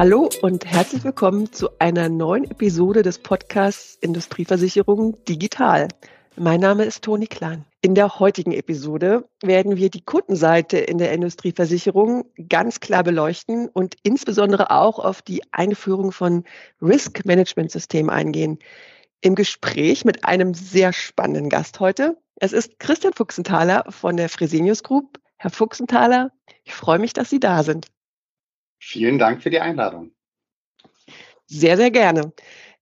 Hallo und herzlich willkommen zu einer neuen Episode des Podcasts Industrieversicherung Digital. Mein Name ist Toni Klein. In der heutigen Episode werden wir die Kundenseite in der Industrieversicherung ganz klar beleuchten und insbesondere auch auf die Einführung von Risk Management Systemen eingehen. Im Gespräch mit einem sehr spannenden Gast heute. Es ist Christian Fuchsenthaler von der Fresenius Group. Herr Fuchsenthaler, ich freue mich, dass Sie da sind. Vielen Dank für die Einladung. Sehr, sehr gerne.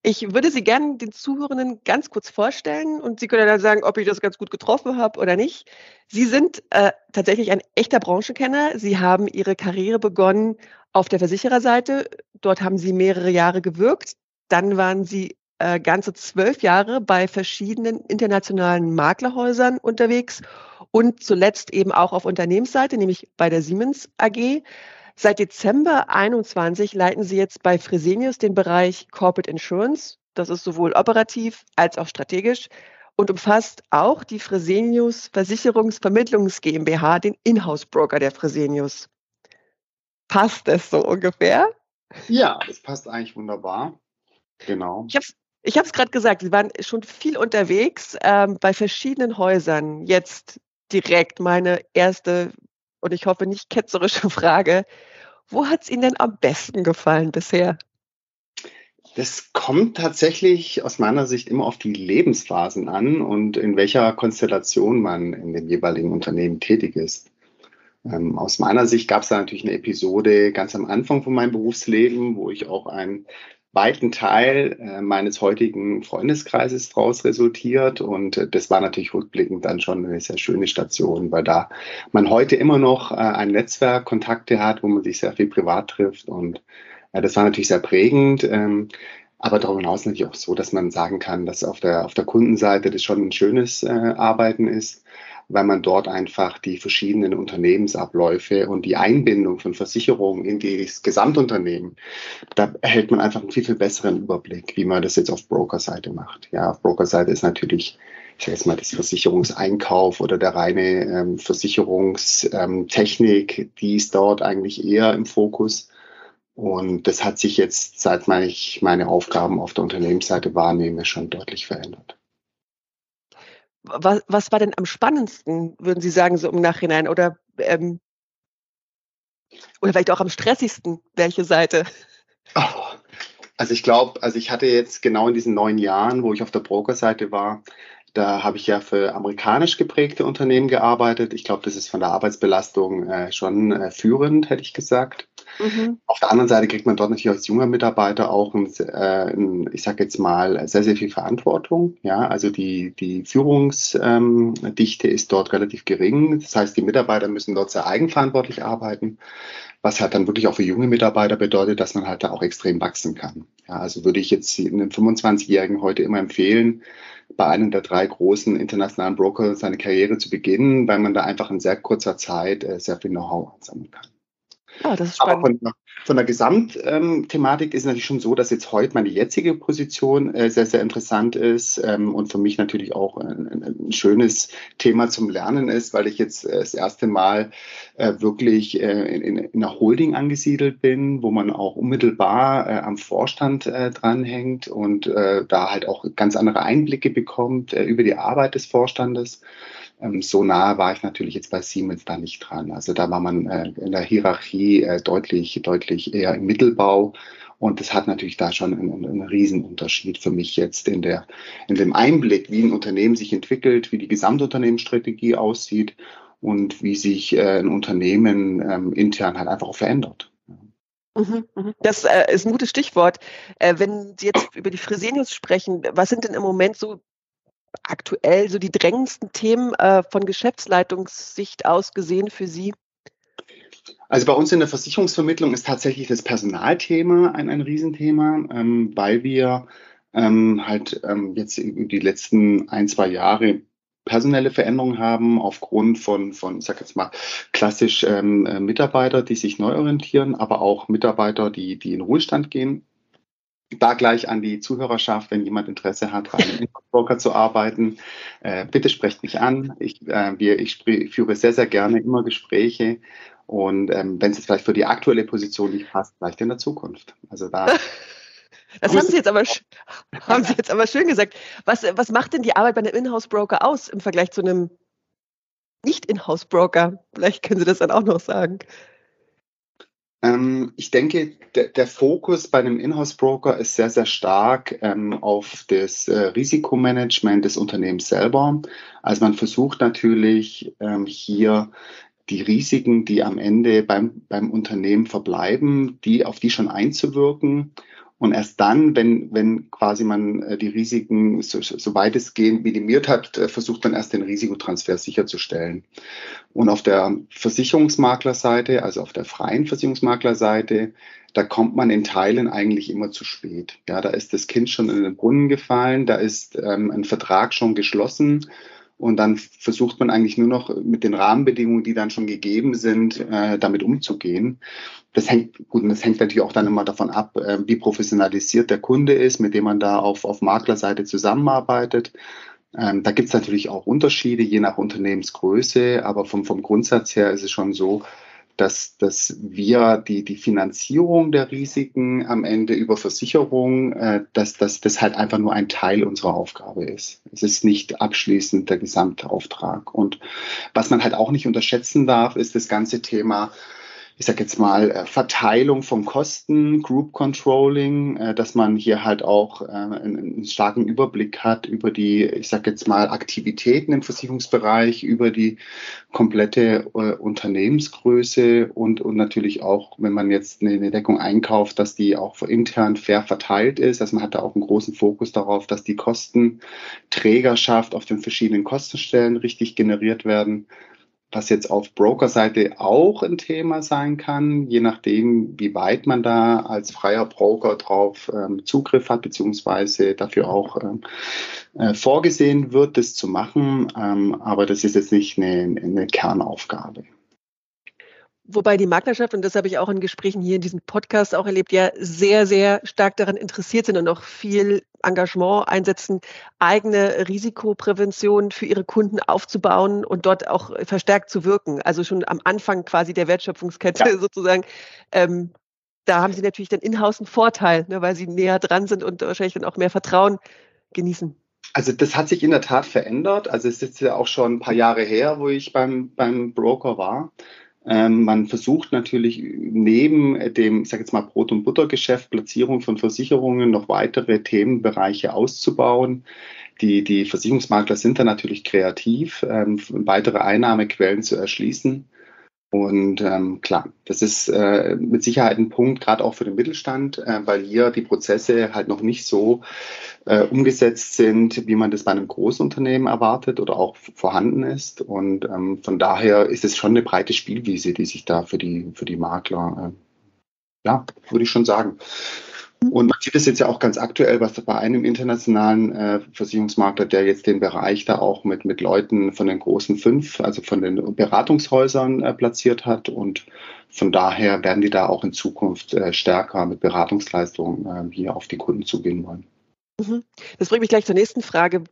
Ich würde Sie gerne den Zuhörenden ganz kurz vorstellen und Sie können dann sagen, ob ich das ganz gut getroffen habe oder nicht. Sie sind äh, tatsächlich ein echter Branchenkenner. Sie haben Ihre Karriere begonnen auf der Versichererseite. Dort haben Sie mehrere Jahre gewirkt. Dann waren Sie äh, ganze zwölf Jahre bei verschiedenen internationalen Maklerhäusern unterwegs und zuletzt eben auch auf Unternehmensseite, nämlich bei der Siemens AG. Seit Dezember 21 leiten Sie jetzt bei Fresenius den Bereich Corporate Insurance. Das ist sowohl operativ als auch strategisch und umfasst auch die Fresenius Versicherungsvermittlungs GmbH, den Inhouse-Broker der Fresenius. Passt das so ungefähr? Ja, das passt eigentlich wunderbar. Genau. Ich habe es ich habe es gerade gesagt, Sie waren schon viel unterwegs ähm, bei verschiedenen Häusern. Jetzt direkt meine erste und ich hoffe nicht ketzerische Frage. Wo hat es Ihnen denn am besten gefallen bisher? Das kommt tatsächlich aus meiner Sicht immer auf die Lebensphasen an und in welcher Konstellation man in dem jeweiligen Unternehmen tätig ist. Ähm, aus meiner Sicht gab es da natürlich eine Episode ganz am Anfang von meinem Berufsleben, wo ich auch ein weiten Teil äh, meines heutigen Freundeskreises daraus resultiert. Und äh, das war natürlich rückblickend dann schon eine sehr schöne Station, weil da man heute immer noch äh, ein Netzwerk, Kontakte hat, wo man sich sehr viel privat trifft. Und das war natürlich sehr prägend. Ähm, aber darüber hinaus natürlich auch so, dass man sagen kann, dass auf der, auf der Kundenseite das schon ein schönes Arbeiten ist weil man dort einfach die verschiedenen Unternehmensabläufe und die Einbindung von Versicherungen in das Gesamtunternehmen, da erhält man einfach einen viel, viel besseren Überblick, wie man das jetzt auf Broker-Seite macht. Ja, auf Broker-Seite ist natürlich ich sage jetzt mal, das Versicherungseinkauf oder der reine ähm, Versicherungstechnik, die ist dort eigentlich eher im Fokus. Und das hat sich jetzt, seit ich meine Aufgaben auf der Unternehmensseite wahrnehme, schon deutlich verändert was, was war denn am spannendsten, würden Sie sagen, so im Nachhinein? Oder, ähm, oder vielleicht auch am stressigsten? Welche Seite? Oh, also ich glaube, also ich hatte jetzt genau in diesen neun Jahren, wo ich auf der Brokerseite war, da habe ich ja für amerikanisch geprägte Unternehmen gearbeitet. Ich glaube, das ist von der Arbeitsbelastung äh, schon äh, führend, hätte ich gesagt. Mhm. Auf der anderen Seite kriegt man dort natürlich als junger Mitarbeiter auch, ein, äh, ein, ich sage jetzt mal, sehr, sehr viel Verantwortung. Ja, also die, die Führungsdichte ähm, ist dort relativ gering. Das heißt, die Mitarbeiter müssen dort sehr eigenverantwortlich arbeiten, was halt dann wirklich auch für junge Mitarbeiter bedeutet, dass man halt da auch extrem wachsen kann. Ja, also würde ich jetzt einem 25-Jährigen heute immer empfehlen, bei einem der drei großen internationalen Broker seine Karriere zu beginnen, weil man da einfach in sehr kurzer Zeit äh, sehr viel Know-how ansammeln kann. Ah, das ist spannend. Aber von, von der Gesamtthematik ist es natürlich schon so, dass jetzt heute meine jetzige Position äh, sehr, sehr interessant ist ähm, und für mich natürlich auch ein, ein, schönes Thema zum Lernen ist, weil ich jetzt äh, das erste Mal äh, wirklich äh, in, in, einer Holding angesiedelt bin, wo man auch unmittelbar am Vorstand dranhängt und da halt auch ganz andere Einblicke bekommt über die Arbeit des Vorstandes. Ähm, so nah war ich natürlich jetzt bei Siemens da nicht dran. Also da war man äh, in der Hierarchie äh, deutlich, deutlich eher im Mittelbau. Und das hat natürlich da schon einen, einen Riesenunterschied für mich jetzt in der, in dem Einblick, wie ein Unternehmen sich entwickelt, wie die Gesamtunternehmensstrategie aussieht und wie sich äh, ein Unternehmen ähm, intern halt einfach auch verändert. Mhm, mhm. Das äh, ist ein gutes Stichwort. Äh, wenn Sie jetzt über die Fresenius sprechen, was sind denn im Moment so aktuell so die drängendsten Themen äh, von Geschäftsleitungssicht aus gesehen für Sie? Also bei uns in der Versicherungsvermittlung ist tatsächlich das Personalthema ein, ein Riesenthema, ähm, weil wir ähm, halt ähm, jetzt die letzten ein, zwei Jahre personelle Veränderungen haben aufgrund von, von ich sag jetzt mal, klassisch ähm, äh, Mitarbeiter, die sich neu orientieren, aber auch Mitarbeiter, die, die in Ruhestand gehen da gleich an die Zuhörerschaft, wenn jemand Interesse hat, bei einem Broker zu arbeiten, äh, bitte sprecht mich an. Ich, äh, wir, ich führe sehr, sehr gerne immer Gespräche Und ähm, wenn es vielleicht für die aktuelle Position nicht passt, vielleicht in der Zukunft. Also da. Das haben Sie jetzt aber, haben Sie jetzt aber schön gesagt. Was, was macht denn die Arbeit bei einem Inhouse-Broker aus im Vergleich zu einem Nicht-Inhouse-Broker? Vielleicht können Sie das dann auch noch sagen. Ähm, ich denke, der, Fokus bei einem Inhouse-Broker ist sehr, sehr stark ähm, auf das äh, Risikomanagement des Unternehmens selber. Also man versucht natürlich ähm, hier die Risiken, die am Ende beim, beim Unternehmen verbleiben, die auf die schon einzuwirken und erst dann, wenn, wenn quasi man äh, die Risiken so, so weitestgehend minimiert hat, äh, versucht man erst den Risikotransfer sicherzustellen. Und auf der Versicherungsmaklerseite, also auf der freien Versicherungsmaklerseite, da kommt man in Teilen eigentlich immer zu spät. Ja, da ist das Kind schon in den Brunnen gefallen, da ist ähm, ein Vertrag schon geschlossen und dann versucht man eigentlich nur noch mit den Rahmenbedingungen, die dann schon gegeben sind, äh, damit umzugehen. Das hängt, gut, und das hängt natürlich auch dann immer davon ab, äh, wie professionalisiert der Kunde ist, mit dem man da auf, auf Maklerseite zusammenarbeitet. Ähm, da gibt es natürlich auch Unterschiede, je nach Unternehmensgröße, aber vom, vom Grundsatz her ist es schon so, dass, dass wir die, die Finanzierung der Risiken am Ende über Versicherung, äh, dass, dass das halt einfach nur ein Teil unserer Aufgabe ist. Es ist nicht abschließend der gesamte Auftrag. Und was man halt auch nicht unterschätzen darf, ist das ganze Thema ich sage jetzt mal, äh, Verteilung von Kosten, Group Controlling, äh, dass man hier halt auch äh, einen, starken Überblick hat über die, ich sage jetzt mal, Aktivitäten im Versicherungsbereich, über die komplette Unternehmensgröße und, und natürlich auch, wenn man jetzt eine, Deckung einkauft, dass die auch intern fair verteilt ist. Also man hat da auch einen großen Fokus darauf, dass die Kostenträgerschaft auf den verschiedenen Kostenstellen richtig generiert werden was jetzt auf Broker-Seite auch ein Thema sein kann, je nachdem, wie weit man da als freier Broker drauf ähm, Zugriff hat, beziehungsweise dafür auch ähm, äh, vorgesehen wird, das zu machen. Ähm, aber das ist jetzt nicht eine, eine Kernaufgabe. Wobei die Maklerschaft, und das habe ich auch in Gesprächen hier in diesem Podcast auch erlebt, ja sehr, sehr stark daran interessiert sind und auch viel Engagement einsetzen, eigene Risikoprävention für ihre Kunden aufzubauen und dort auch verstärkt zu wirken. Also schon am Anfang quasi der Wertschöpfungskette ja. sozusagen. Ähm, da haben sie natürlich dann in-house einen Vorteil, ne, weil sie näher dran sind und wahrscheinlich dann auch mehr Vertrauen genießen. Also das hat sich in der Tat verändert. Also es ist ja auch schon ein paar Jahre her, wo ich beim, beim Broker war. Ähm, man versucht natürlich neben dem, ich sage jetzt mal, Brot- und Buttergeschäft, Platzierung von Versicherungen noch weitere Themenbereiche auszubauen. Die, die Versicherungsmakler sind da natürlich kreativ, ähm, weitere Einnahmequellen zu erschließen. Und ähm, klar, das ist äh, mit Sicherheit ein Punkt, gerade auch für den Mittelstand, äh, weil hier die Prozesse halt noch nicht so äh, umgesetzt sind, wie man das bei einem Großunternehmen erwartet oder auch vorhanden ist. Und ähm, von daher ist es schon eine breite Spielwiese, die sich da für die, für die Makler, äh, ja, würde ich schon sagen, und man sieht es jetzt ja auch ganz aktuell, was bei einem internationalen äh, Versicherungsmakler, der jetzt den Bereich da auch mit, mit Leuten von den großen fünf, also von den Beratungshäusern äh, platziert hat. Und von daher werden die da auch in Zukunft äh, stärker mit Beratungsleistungen äh, hier auf die Kunden zugehen wollen. Mhm. Das bringt mich gleich zur nächsten Frage.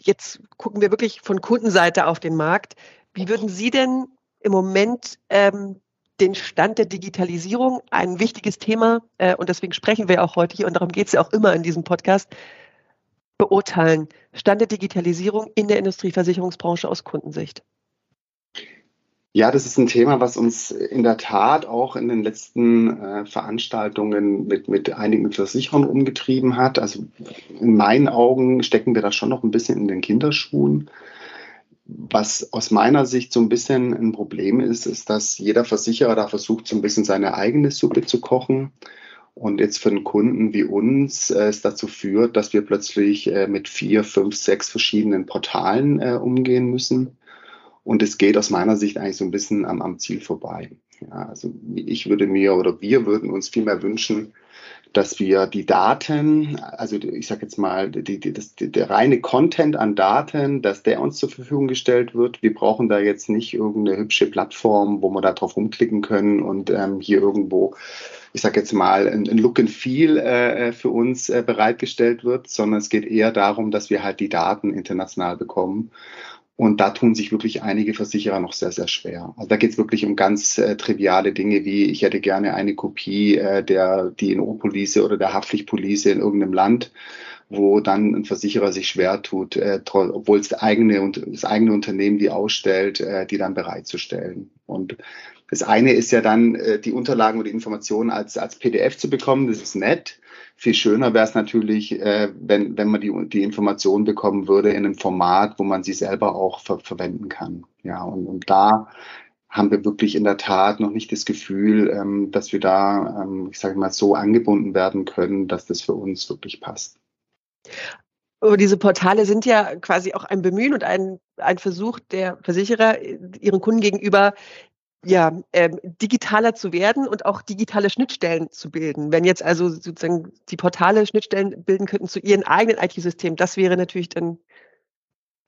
Jetzt gucken wir wirklich von Kundenseite auf den Markt. Wie würden Sie denn im Moment ähm, den Stand der Digitalisierung, ein wichtiges Thema, äh, und deswegen sprechen wir auch heute hier, und darum geht es ja auch immer in diesem Podcast, beurteilen. Stand der Digitalisierung in der Industrieversicherungsbranche aus Kundensicht. Ja, das ist ein Thema, was uns in der Tat auch in den letzten äh, Veranstaltungen mit, mit einigen Versicherern umgetrieben hat. Also in meinen Augen stecken wir da schon noch ein bisschen in den Kinderschuhen. Was aus meiner Sicht so ein bisschen ein Problem ist, ist, dass jeder Versicherer da versucht, so ein bisschen seine eigene Suppe zu kochen. Und jetzt für einen Kunden wie uns äh, es dazu führt, dass wir plötzlich äh, mit vier, fünf, sechs verschiedenen Portalen äh, umgehen müssen. Und es geht aus meiner Sicht eigentlich so ein bisschen am, am Ziel vorbei. Ja, also ich würde mir oder wir würden uns viel mehr wünschen, dass wir die Daten, also ich sage jetzt mal, die, die, das, die, der reine Content an Daten, dass der uns zur Verfügung gestellt wird. Wir brauchen da jetzt nicht irgendeine hübsche Plattform, wo wir da drauf rumklicken können und ähm, hier irgendwo, ich sage jetzt mal, ein, ein, Look and Feel äh, für uns äh, bereitgestellt wird, sondern es geht eher darum, dass wir halt die Daten international bekommen Und da tun sich wirklich einige Versicherer noch sehr, sehr schwer. Also da geht es wirklich um ganz äh, triviale Dinge wie, ich hätte gerne eine Kopie äh, der DNO-Police oder der Haftpflichtpolice in irgendeinem Land, wo dann ein Versicherer sich schwer tut, äh, obwohl es das eigene, und das eigene Unternehmen die ausstellt, äh, die dann bereitzustellen. Und das eine ist ja dann, äh, die Unterlagen und die Informationen als, als PDF zu bekommen, das ist nett. Viel schöner wäre es natürlich, äh, wenn, wenn man die, die Informationen bekommen würde in einem Format, wo man sie selber auch ver verwenden kann. Ja, und, und da haben wir wirklich in der Tat noch nicht das Gefühl, ähm, dass wir da, ähm, ich sage mal, so angebunden werden können, dass das für uns wirklich passt. Aber diese Portale sind ja quasi auch ein Bemühen und ein, ein Versuch der Versicherer, ihren Kunden gegenüber ja, ähm, digitaler zu werden und auch digitale Schnittstellen zu bilden. Wenn jetzt also sozusagen die Portale Schnittstellen bilden könnten zu ihren eigenen IT-Systemen, das wäre natürlich dann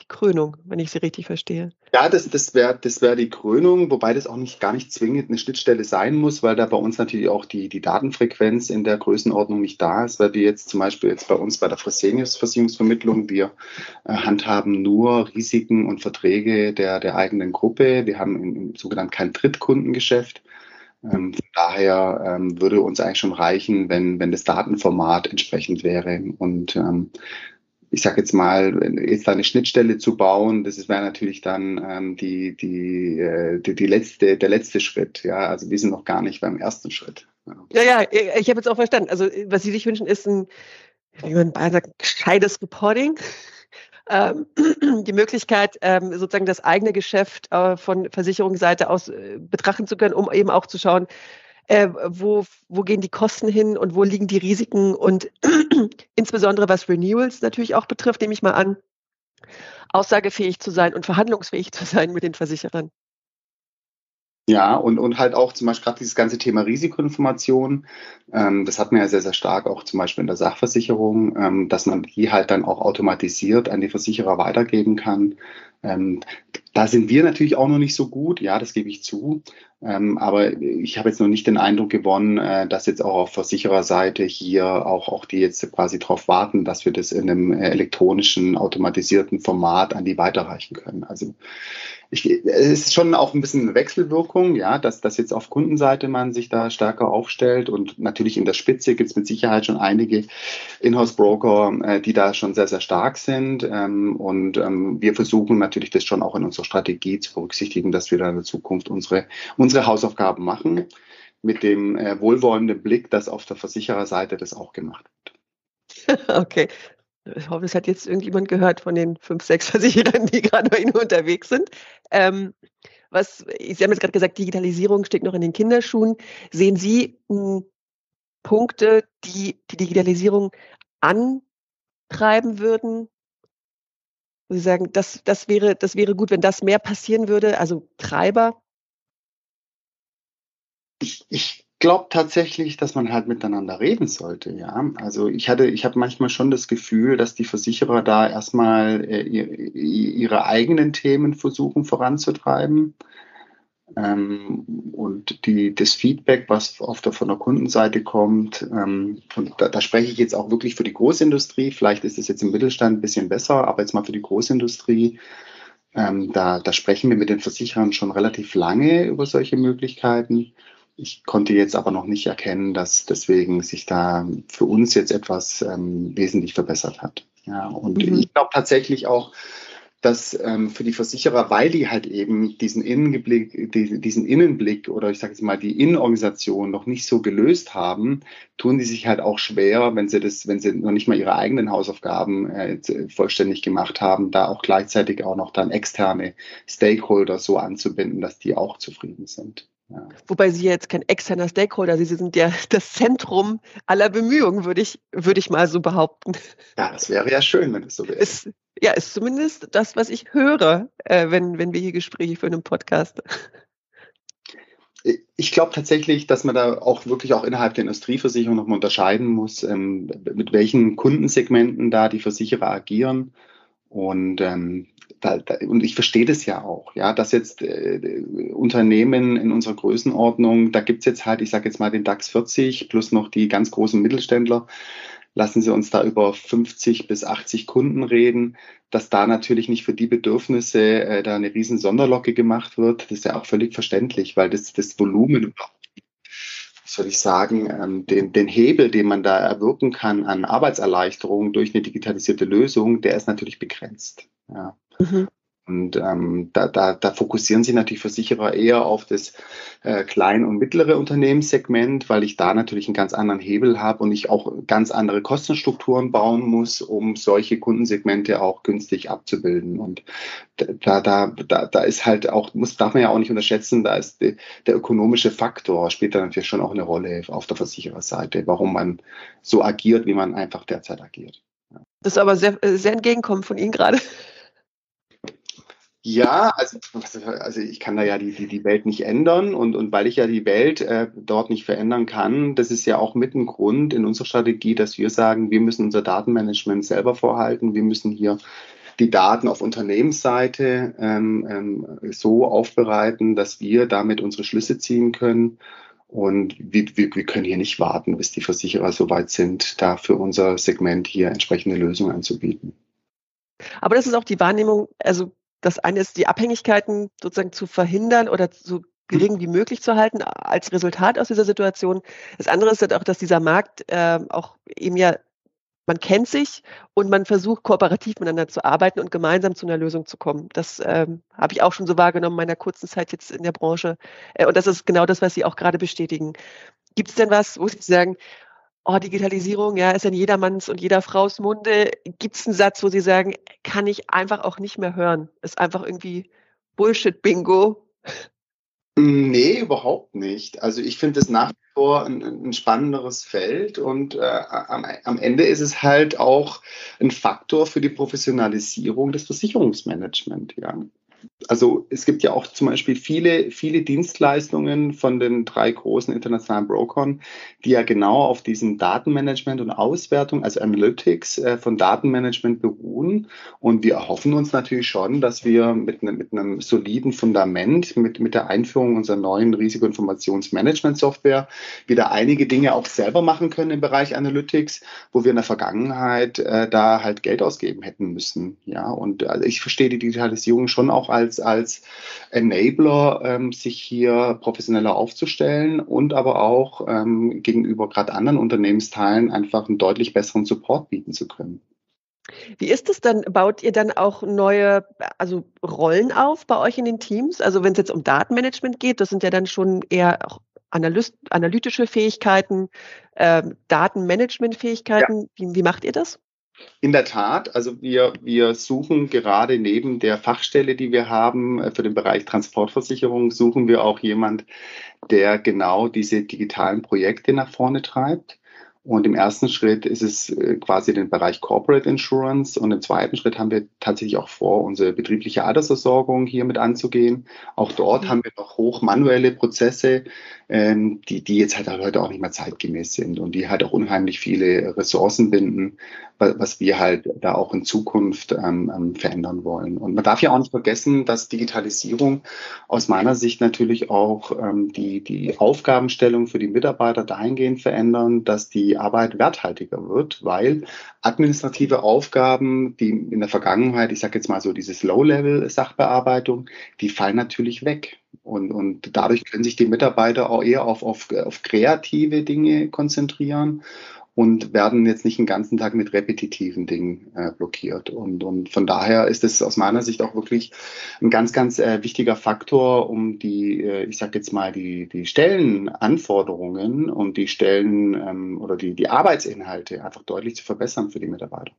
Krönung, wenn ich sie richtig verstehe. Ja, das, das wäre das wär die Krönung, wobei das auch nicht gar nicht zwingend eine Schnittstelle sein muss, weil da bei uns natürlich auch die, die Datenfrequenz in der Größenordnung nicht da ist, weil wir jetzt zum Beispiel jetzt bei uns bei der Fresenius Versicherungsvermittlung, wir äh, handhaben nur Risiken und Verträge der, der eigenen Gruppe. Wir haben im, im sogenannten kein Drittkundengeschäft. Ähm, von daher ähm, würde uns eigentlich schon reichen, wenn, wenn das Datenformat entsprechend wäre. Und ähm, ich sage jetzt mal, jetzt da eine Schnittstelle zu bauen, das wäre natürlich dann ähm, die, die, äh, die, die letzte, der letzte Schritt. Ja, also wir sind noch gar nicht beim ersten Schritt. Ja, ja, ich habe jetzt auch verstanden. Also was Sie sich wünschen, ist ein, wie man sagt, gescheites Reporting. Ähm, die Möglichkeit, ähm, sozusagen das eigene Geschäft äh, von Versicherungsseite aus äh, betrachten zu können, um eben auch zu schauen, äh, wo, wo gehen die Kosten hin und wo liegen die Risiken und insbesondere was Renewals natürlich auch betrifft, nehme ich mal an, aussagefähig zu sein und verhandlungsfähig zu sein mit den Versicherern. Ja, und, und halt auch zum Beispiel gerade dieses ganze Thema Risikoinformation, ähm, das hat man ja sehr, sehr stark auch zum Beispiel in der Sachversicherung, ähm, dass man die halt dann auch automatisiert an die Versicherer weitergeben kann. Ähm, da sind wir natürlich auch noch nicht so gut, ja, das gebe ich zu. Ähm, aber ich habe jetzt noch nicht den Eindruck gewonnen, äh, dass jetzt auch auf Versichererseite hier auch, auch die jetzt quasi darauf warten, dass wir das in einem äh, elektronischen, automatisierten Format an die weiterreichen können. Also ich, es ist schon auch ein bisschen eine Wechselwirkung, ja, dass, dass jetzt auf Kundenseite man sich da stärker aufstellt und natürlich in der Spitze gibt es mit Sicherheit schon einige Inhouse-Broker, äh, die da schon sehr, sehr stark sind. Ähm, und ähm, wir versuchen natürlich das schon auch in unserer Strategie zu berücksichtigen, dass wir da in der Zukunft unsere, unsere Hausaufgaben machen, mit dem äh, wohlwollenden Blick, dass auf der Versichererseite das auch gemacht wird. Okay, ich hoffe, es hat jetzt irgendjemand gehört von den fünf, sechs Versicherern, die gerade bei Ihnen unterwegs sind. Ähm, was, Sie haben jetzt gerade gesagt, Digitalisierung steckt noch in den Kinderschuhen. Sehen Sie m, hm, Punkte, die die Digitalisierung antreiben würden? Sie sagen, das, das, wäre, das wäre gut, wenn das mehr passieren würde, also Treiber? Ich, ich glaube tatsächlich, dass man halt miteinander reden sollte, ja. Also ich hatte, ich habe manchmal schon das Gefühl, dass die Versicherer da erstmal äh, ihre eigenen Themen versuchen voranzutreiben. Ähm, und die, das Feedback, was der, von der Kundenseite kommt, ähm, und da, da spreche ich jetzt auch wirklich für die Großindustrie, vielleicht ist es jetzt im Mittelstand ein bisschen besser, aber jetzt mal für die Großindustrie, ähm, da, da sprechen wir mit den Versicherern schon relativ lange über solche Möglichkeiten. Ich konnte jetzt aber noch nicht erkennen, dass deswegen sich da für uns jetzt etwas ähm, wesentlich verbessert hat. Ja, und mhm. ich glaube tatsächlich auch, dass ähm, für die Versicherer, weil die halt eben diesen Innenblick, die, diesen Innenblick oder ich sage jetzt mal die Innenorganisation noch nicht so gelöst haben, tun die sich halt auch schwer, wenn sie das, wenn sie noch nicht mal ihre eigenen Hausaufgaben äh, vollständig gemacht haben, da auch gleichzeitig auch noch dann externe Stakeholder so anzubinden, dass die auch zufrieden sind. Ja. Wobei Sie jetzt kein externer Stakeholder, Sie sind ja das Zentrum aller Bemühungen, würde ich, würde ich mal so behaupten. Ja, das wäre ja schön, wenn es so wäre. Ist, ja, ist zumindest das, was ich höre, äh, wenn, wenn wir hier Gespräche für einen Podcast. Ich glaube tatsächlich, dass man da auch wirklich auch innerhalb der Industrieversicherung nochmal unterscheiden muss, ähm, mit welchen Kundensegmenten da die Versicherer agieren. Und ähm, da, da, und ich verstehe das ja auch, ja, dass jetzt äh, Unternehmen in unserer Größenordnung, da gibt's jetzt halt, ich sage jetzt mal den DAX 40 plus noch die ganz großen Mittelständler, lassen Sie uns da über 50 bis 80 Kunden reden, dass da natürlich nicht für die Bedürfnisse äh, da eine riesen Sonderlocke gemacht wird. Das ist ja auch völlig verständlich, weil das, das Volumen soll ich sagen, ähm, den, den Hebel, den man da erwirken kann an Arbeitserleichterung durch eine digitalisierte Lösung, der ist natürlich begrenzt. Ja. Mhm. Und ähm, da, da, da fokussieren sich natürlich Versicherer eher auf das äh, klein- und mittlere Unternehmenssegment, weil ich da natürlich einen ganz anderen Hebel habe und ich auch ganz andere Kostenstrukturen bauen muss, um solche Kundensegmente auch günstig abzubilden. Und da, da, da, da ist halt auch, muss, darf man ja auch nicht unterschätzen, da ist die, der ökonomische Faktor, spielt da natürlich schon auch eine Rolle auf der Versichererseite, warum man so agiert, wie man einfach derzeit agiert. Das ist aber sehr, sehr entgegenkommen von Ihnen gerade. Ja, also, also ich kann da ja die, die, die Welt nicht ändern und, und weil ich ja die Welt äh, dort nicht verändern kann, das ist ja auch mit ein Grund in unserer Strategie, dass wir sagen, wir müssen unser Datenmanagement selber vorhalten, wir müssen hier die Daten auf Unternehmensseite ähm, ähm, so aufbereiten, dass wir damit unsere Schlüsse ziehen können. Und wir, wir, wir können hier nicht warten, bis die Versicherer soweit sind, da für unser Segment hier entsprechende Lösungen anzubieten. Aber das ist auch die Wahrnehmung, also das eine ist, die Abhängigkeiten sozusagen zu verhindern oder so gering wie möglich zu halten als Resultat aus dieser Situation. Das andere ist halt auch, dass dieser Markt äh, auch eben ja, man kennt sich und man versucht kooperativ miteinander zu arbeiten und gemeinsam zu einer Lösung zu kommen. Das ähm, habe ich auch schon so wahrgenommen in meiner kurzen Zeit jetzt in der Branche. Äh, und das ist genau das, was Sie auch gerade bestätigen. Gibt es denn was, wo Sie sagen, oh, Digitalisierung, ja, ist in jedermanns und jeder Frau's Munde. Gibt es einen Satz, wo Sie sagen, kann ich einfach auch nicht mehr hören? Ist einfach irgendwie Bullshit-Bingo. Nee, überhaupt nicht. Also ich finde es nach wie vor ein, ein spannenderes Feld und äh, am, am, Ende ist es halt auch ein Faktor für die Professionalisierung des Versicherungsmanagements. Ja also es gibt ja auch zum Beispiel viele, viele Dienstleistungen von den drei großen internationalen Brokern, die ja genau auf diesem Datenmanagement und Auswertung, also Analytics äh, von Datenmanagement beruhen. Und wir erhoffen uns natürlich schon, dass wir mit, ne, mit einem soliden Fundament, mit, mit der Einführung unserer neuen Risikoinformationsmanagement-Software, wieder einige Dinge auch selber machen können im Bereich Analytics, wo wir in der Vergangenheit äh, da halt Geld ausgeben hätten müssen. Ja, und also ich verstehe die Digitalisierung schon auch als als, als Enabler, ähm, sich hier professioneller aufzustellen und aber auch ähm, gegenüber gerade anderen Unternehmensteilen einfach einen deutlich besseren Support bieten zu können. Wie ist es dann? Baut ihr dann auch neue, also Rollen auf bei euch in den Teams? Also wenn es jetzt um Datenmanagement geht, das sind ja dann schon eher auch Analyst, analytische Fähigkeiten, äh, Datenmanagement-Fähigkeiten. Ja. Wie, wie macht ihr das? In der Tat, also wir, wir suchen gerade neben der Fachstelle, die wir haben äh, für den Bereich Transportversicherung, suchen wir auch jemand, der genau diese digitalen Projekte nach vorne treibt. Und im ersten Schritt ist es äh, quasi den Bereich Corporate Insurance und im zweiten Schritt haben wir tatsächlich auch vor, unsere betriebliche Altersversorgung hier mit anzugehen. Auch dort mhm. haben wir noch hoch manuelle Prozesse, ähm, die, die jetzt halt heute auch nicht mehr zeitgemäß sind und die halt auch unheimlich viele Ressourcen binden, was wir halt da auch in Zukunft ähm, ähm, verändern wollen. Und man darf ja auch nicht vergessen, dass Digitalisierung aus meiner Sicht natürlich auch ähm, die, die Aufgabenstellung für die Mitarbeiter dahingehend verändern, dass die Arbeit werthaltiger wird, weil administrative Aufgaben, die in der Vergangenheit, ich sage jetzt mal so dieses Low-Level-Sachbearbeitung, die fallen natürlich weg. Und, und dadurch können sich die Mitarbeiter auch eher auf, auf, auf kreative Dinge konzentrieren und werden jetzt nicht den ganzen Tag mit repetitiven Dingen äh, blockiert. Und, und von daher ist es aus meiner Sicht auch wirklich ein ganz, ganz äh, wichtiger Faktor, um die, äh, ich sage jetzt mal, die, die Stellenanforderungen und die Stellen ähm, oder die, die Arbeitsinhalte einfach deutlich zu verbessern für die Mitarbeiter.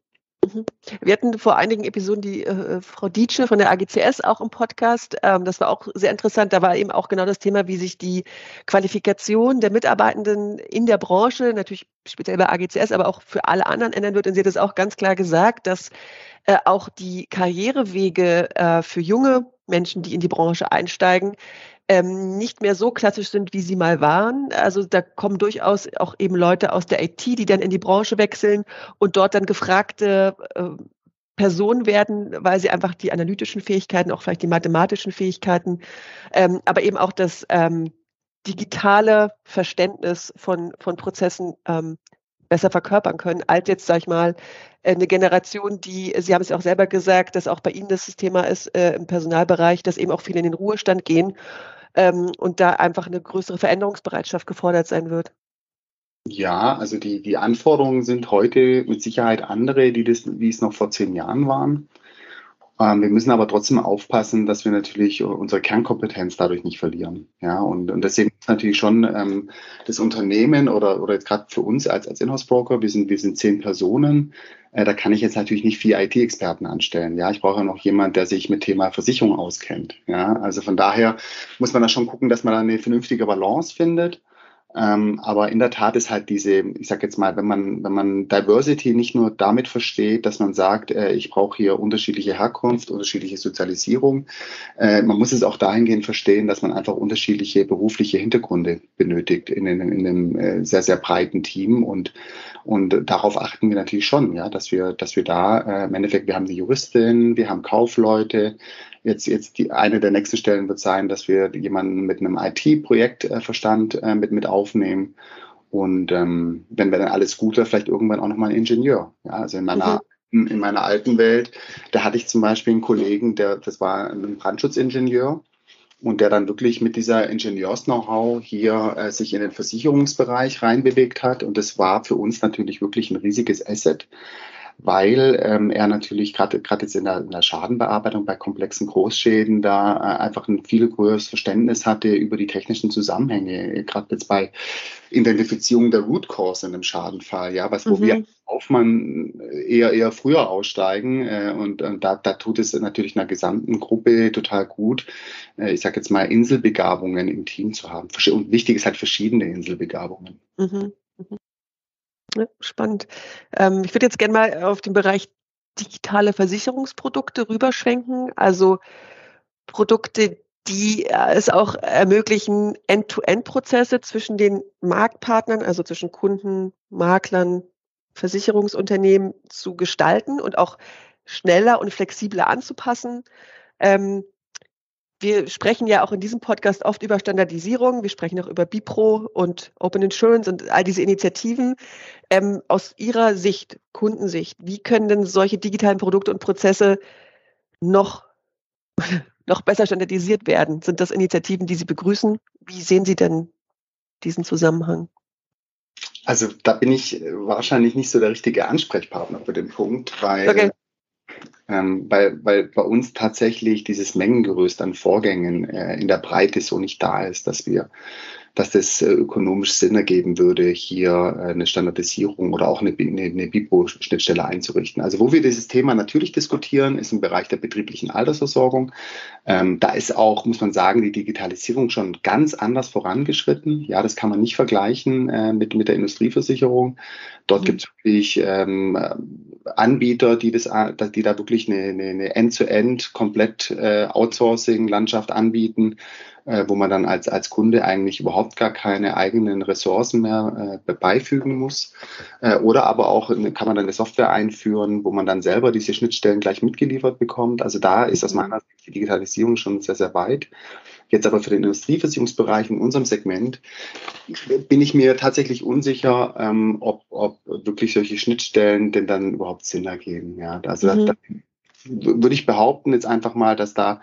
Mhm. Wir hatten vor einigen Episoden die äh, Frau Dietsche von der AGCS auch im Podcast. Ähm, das war auch sehr interessant. Da war eben auch genau das Thema, wie sich die Qualifikation der Mitarbeitenden in der Branche, natürlich speziell bei AGCS, aber auch für alle anderen ändern wird. Und sie hat es auch ganz klar gesagt, dass äh, auch die Karrierewege äh, für junge Menschen, die in die Branche einsteigen, ähm, nicht mehr so klassisch sind, wie sie mal waren. Also da kommen durchaus auch eben Leute aus der IT, die dann in die Branche wechseln und dort dann gefragte äh, Personen werden, weil sie einfach die analytischen Fähigkeiten, auch vielleicht die mathematischen Fähigkeiten, ähm, aber eben auch das ähm, digitale Verständnis von, von Prozessen ähm, besser verkörpern können, als jetzt, sag ich mal, eine Generation, die, Sie haben es ja auch selber gesagt, dass auch bei Ihnen das Thema ist äh, im Personalbereich, dass eben auch viele in den Ruhestand gehen ähm, und da einfach eine größere Veränderungsbereitschaft gefordert sein wird. Ja, also die, die Anforderungen sind heute mit Sicherheit andere, die, das, die es noch vor zehn Jahren waren. Ähm, wir müssen aber trotzdem aufpassen, dass wir natürlich unsere Kernkompetenz dadurch nicht verlieren. Ja, und, und deswegen ist natürlich schon ähm, das Unternehmen oder, oder gerade für uns als, als Inhouse-Broker, wir sind, wir sind zehn Personen, äh, da kann ich jetzt natürlich nicht vier IT-Experten anstellen. Ja, ich brauche noch jemand, der sich mit Thema Versicherung auskennt. Ja, also von daher muss man da schon gucken, dass man da eine vernünftige Balance findet. Ähm, aber in der Tat ist halt diese, ich sag jetzt mal, wenn man, wenn man Diversity nicht nur damit versteht, dass man sagt, äh, ich brauche hier unterschiedliche Herkunft, unterschiedliche Sozialisierung, äh, man muss es auch dahingehend verstehen, dass man einfach unterschiedliche berufliche Hintergründe benötigt in, in, in einem äh, sehr, sehr breiten Team. Und, und darauf achten wir natürlich schon, ja, dass wir, dass wir da äh, im Endeffekt, wir haben die Juristin, wir haben Kaufleute, Jetzt, jetzt die, eine der nächsten Stellen wird sein, dass wir jemanden mit einem IT-Projektverstand äh, mit, mit aufnehmen. Und ähm, wenn wir dann alles gut läuft, vielleicht irgendwann auch nochmal einen Ingenieur. Ja, also in meiner, mhm. in meiner alten Welt, da hatte ich zum Beispiel einen Kollegen, der, das war ein Brandschutzingenieur und der dann wirklich mit dieser Ingenieurs-Know-how hier äh, sich in den Versicherungsbereich reinbewegt hat. Und das war für uns natürlich wirklich ein riesiges Asset, weil ähm, er natürlich gerade gerade jetzt in der, in der Schadenbearbeitung bei komplexen Großschäden da äh, einfach ein viel größeres Verständnis hatte über die technischen Zusammenhänge, gerade jetzt bei Identifizierung der Root Cause in einem Schadenfall, ja, was wo mhm. wir Aufmann eher eher früher aussteigen äh, und, und da, da tut es natürlich einer gesamten Gruppe total gut, äh, ich sage jetzt mal Inselbegabungen im Team zu haben. Und wichtig ist halt verschiedene Inselbegabungen. Mhm. Ja, spannend. Ähm, ich würde jetzt gerne mal auf den Bereich digitale Versicherungsprodukte rüberschwenken. Also Produkte, die äh, es auch ermöglichen, End-to-End-Prozesse zwischen den Marktpartnern, also zwischen Kunden, Maklern, Versicherungsunternehmen zu gestalten und auch schneller und flexibler anzupassen. Ähm, wir sprechen ja auch in diesem Podcast oft über Standardisierung. Wir sprechen auch über Bipro und Open Insurance und all diese Initiativen. Ähm, aus Ihrer Sicht, Kundensicht, wie können denn solche digitalen Produkte und Prozesse noch, noch besser standardisiert werden? Sind das Initiativen, die Sie begrüßen? Wie sehen Sie denn diesen Zusammenhang? Also da bin ich wahrscheinlich nicht so der richtige Ansprechpartner für den Punkt, weil okay ähm, weil, weil bei uns tatsächlich dieses Mengengerüst an Vorgängen äh, in der Breite so nicht da ist, dass wir dass das äh, ökonomisch Sinn ergeben würde, hier äh, eine Standardisierung oder auch eine, eine, eine BIPO-Schnittstelle einzurichten. Also wo wir dieses Thema natürlich diskutieren, ist im Bereich der betrieblichen Altersversorgung. Ähm, da ist auch, muss man sagen, die Digitalisierung schon ganz anders vorangeschritten. Ja, das kann man nicht vergleichen äh, mit, mit der Industrieversicherung. Dort mhm. gibt es wirklich ähm, Anbieter, die, das, die da wirklich eine, eine End-to-End komplett äh, Outsourcing-Landschaft anbieten äh, wo man dann als, als Kunde eigentlich überhaupt gar keine eigenen Ressourcen mehr äh, beifügen muss. Äh, oder aber auch kann man dann eine Software einführen, wo man dann selber diese Schnittstellen gleich mitgeliefert bekommt. Also da ist aus mhm. meiner Sicht die Digitalisierung schon sehr, sehr weit. Jetzt aber für den Industrieversicherungsbereich in unserem Segment bin ich mir tatsächlich unsicher, ähm, ob, ob wirklich solche Schnittstellen denn dann überhaupt Sinn ergeben. Ja, also mhm. da, würde ich behaupten jetzt einfach mal, dass da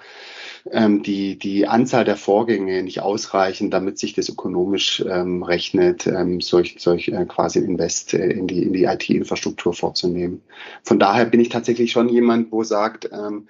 ähm, die, die Anzahl der Vorgänge nicht ausreichen, damit sich das ökonomisch ähm, rechnet, ähm, solch, solch äh, quasi Invest äh, in die, in die IT-Infrastruktur vorzunehmen. Von daher bin ich tatsächlich schon jemand, wo sagt, ähm,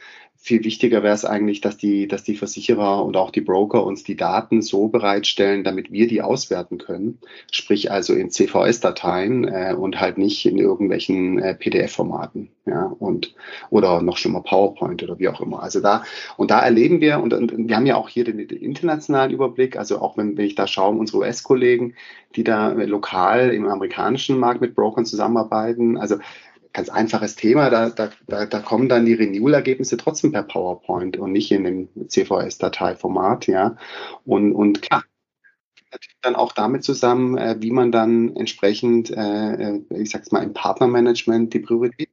viel wichtiger wäre es eigentlich, dass die, dass die Versicherer und auch die Broker uns die Daten so bereitstellen, damit wir die auswerten können. Sprich also in CVS-Dateien äh, und halt nicht in irgendwelchen äh, PDF-Formaten, ja, und oder noch schlimmer PowerPoint oder wie auch immer. Also da, und da erleben wir, und, und wir haben ja auch hier den, den internationalen Überblick, also auch wenn, wenn ich da schaue, unsere US-Kollegen, die da lokal im amerikanischen Markt mit Brokern zusammenarbeiten, also ganz einfaches Thema, da, da, da, da kommen dann die Renewal-Ergebnisse trotzdem per PowerPoint und nicht in dem CVS-Dateiformat, ja. Und, und klar, natürlich dann auch damit zusammen, äh, wie man dann entsprechend, äh, äh ich sag's mal, im Partnermanagement die Priorität.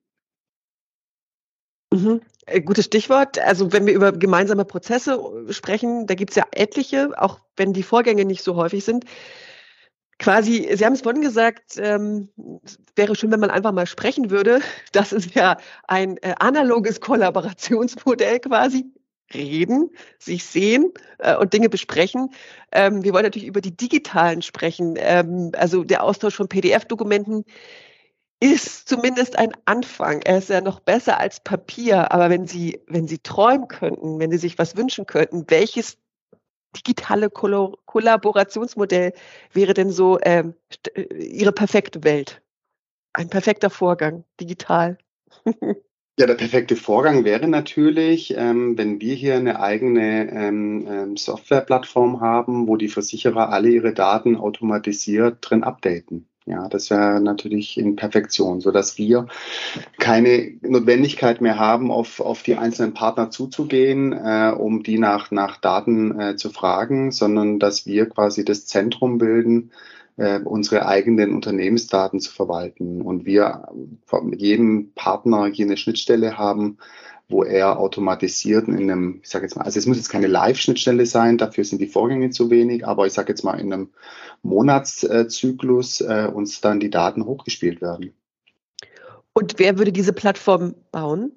Mhm. Gutes Stichwort. Also wenn wir über gemeinsame Prozesse sprechen, da gibt es ja etliche, auch wenn die Vorgänge nicht so häufig sind quasi, Sie haben es vorhin gesagt, ähm, wäre schön, wenn man einfach mal sprechen würde. Das ist ja ein äh, analoges Kollaborationsmodell quasi. Reden, sich sehen äh, und Dinge besprechen. Ähm, wir wollen natürlich über die digitalen sprechen. Ähm, also der Austausch von PDF-Dokumenten ist zumindest ein Anfang. Er ist ja noch besser als Papier. Aber wenn Sie, wenn Sie träumen könnten, wenn Sie sich was wünschen könnten, welches digitale Kollaborationsmodell wäre denn so ähm, äh, Ihre perfekte Welt? Ein perfekter Vorgang, digital. Ja, der perfekte Vorgang wäre natürlich, ähm, wenn wir hier eine eigene ähm, ähm, Softwareplattform haben, wo die Versicherer alle ihre Daten automatisiert drin updaten. Ja, das wäre natürlich in Perfektion, so dass wir keine Notwendigkeit mehr haben, auf, auf die einzelnen Partner zuzugehen, äh, um die nach, nach Daten äh, zu fragen, sondern dass wir quasi das Zentrum bilden, äh, unsere eigenen Unternehmensdaten zu verwalten. Und wir mit jedem Partner hier eine Schnittstelle haben, wo er automatisiert in einem, ich sage jetzt mal, also es muss jetzt keine Live-Schnittstelle sein, dafür sind die Vorgänge zu wenig, aber ich sage jetzt mal in einem Monatszyklus äh, uns dann die Daten hochgespielt werden. Und wer würde diese Plattform bauen?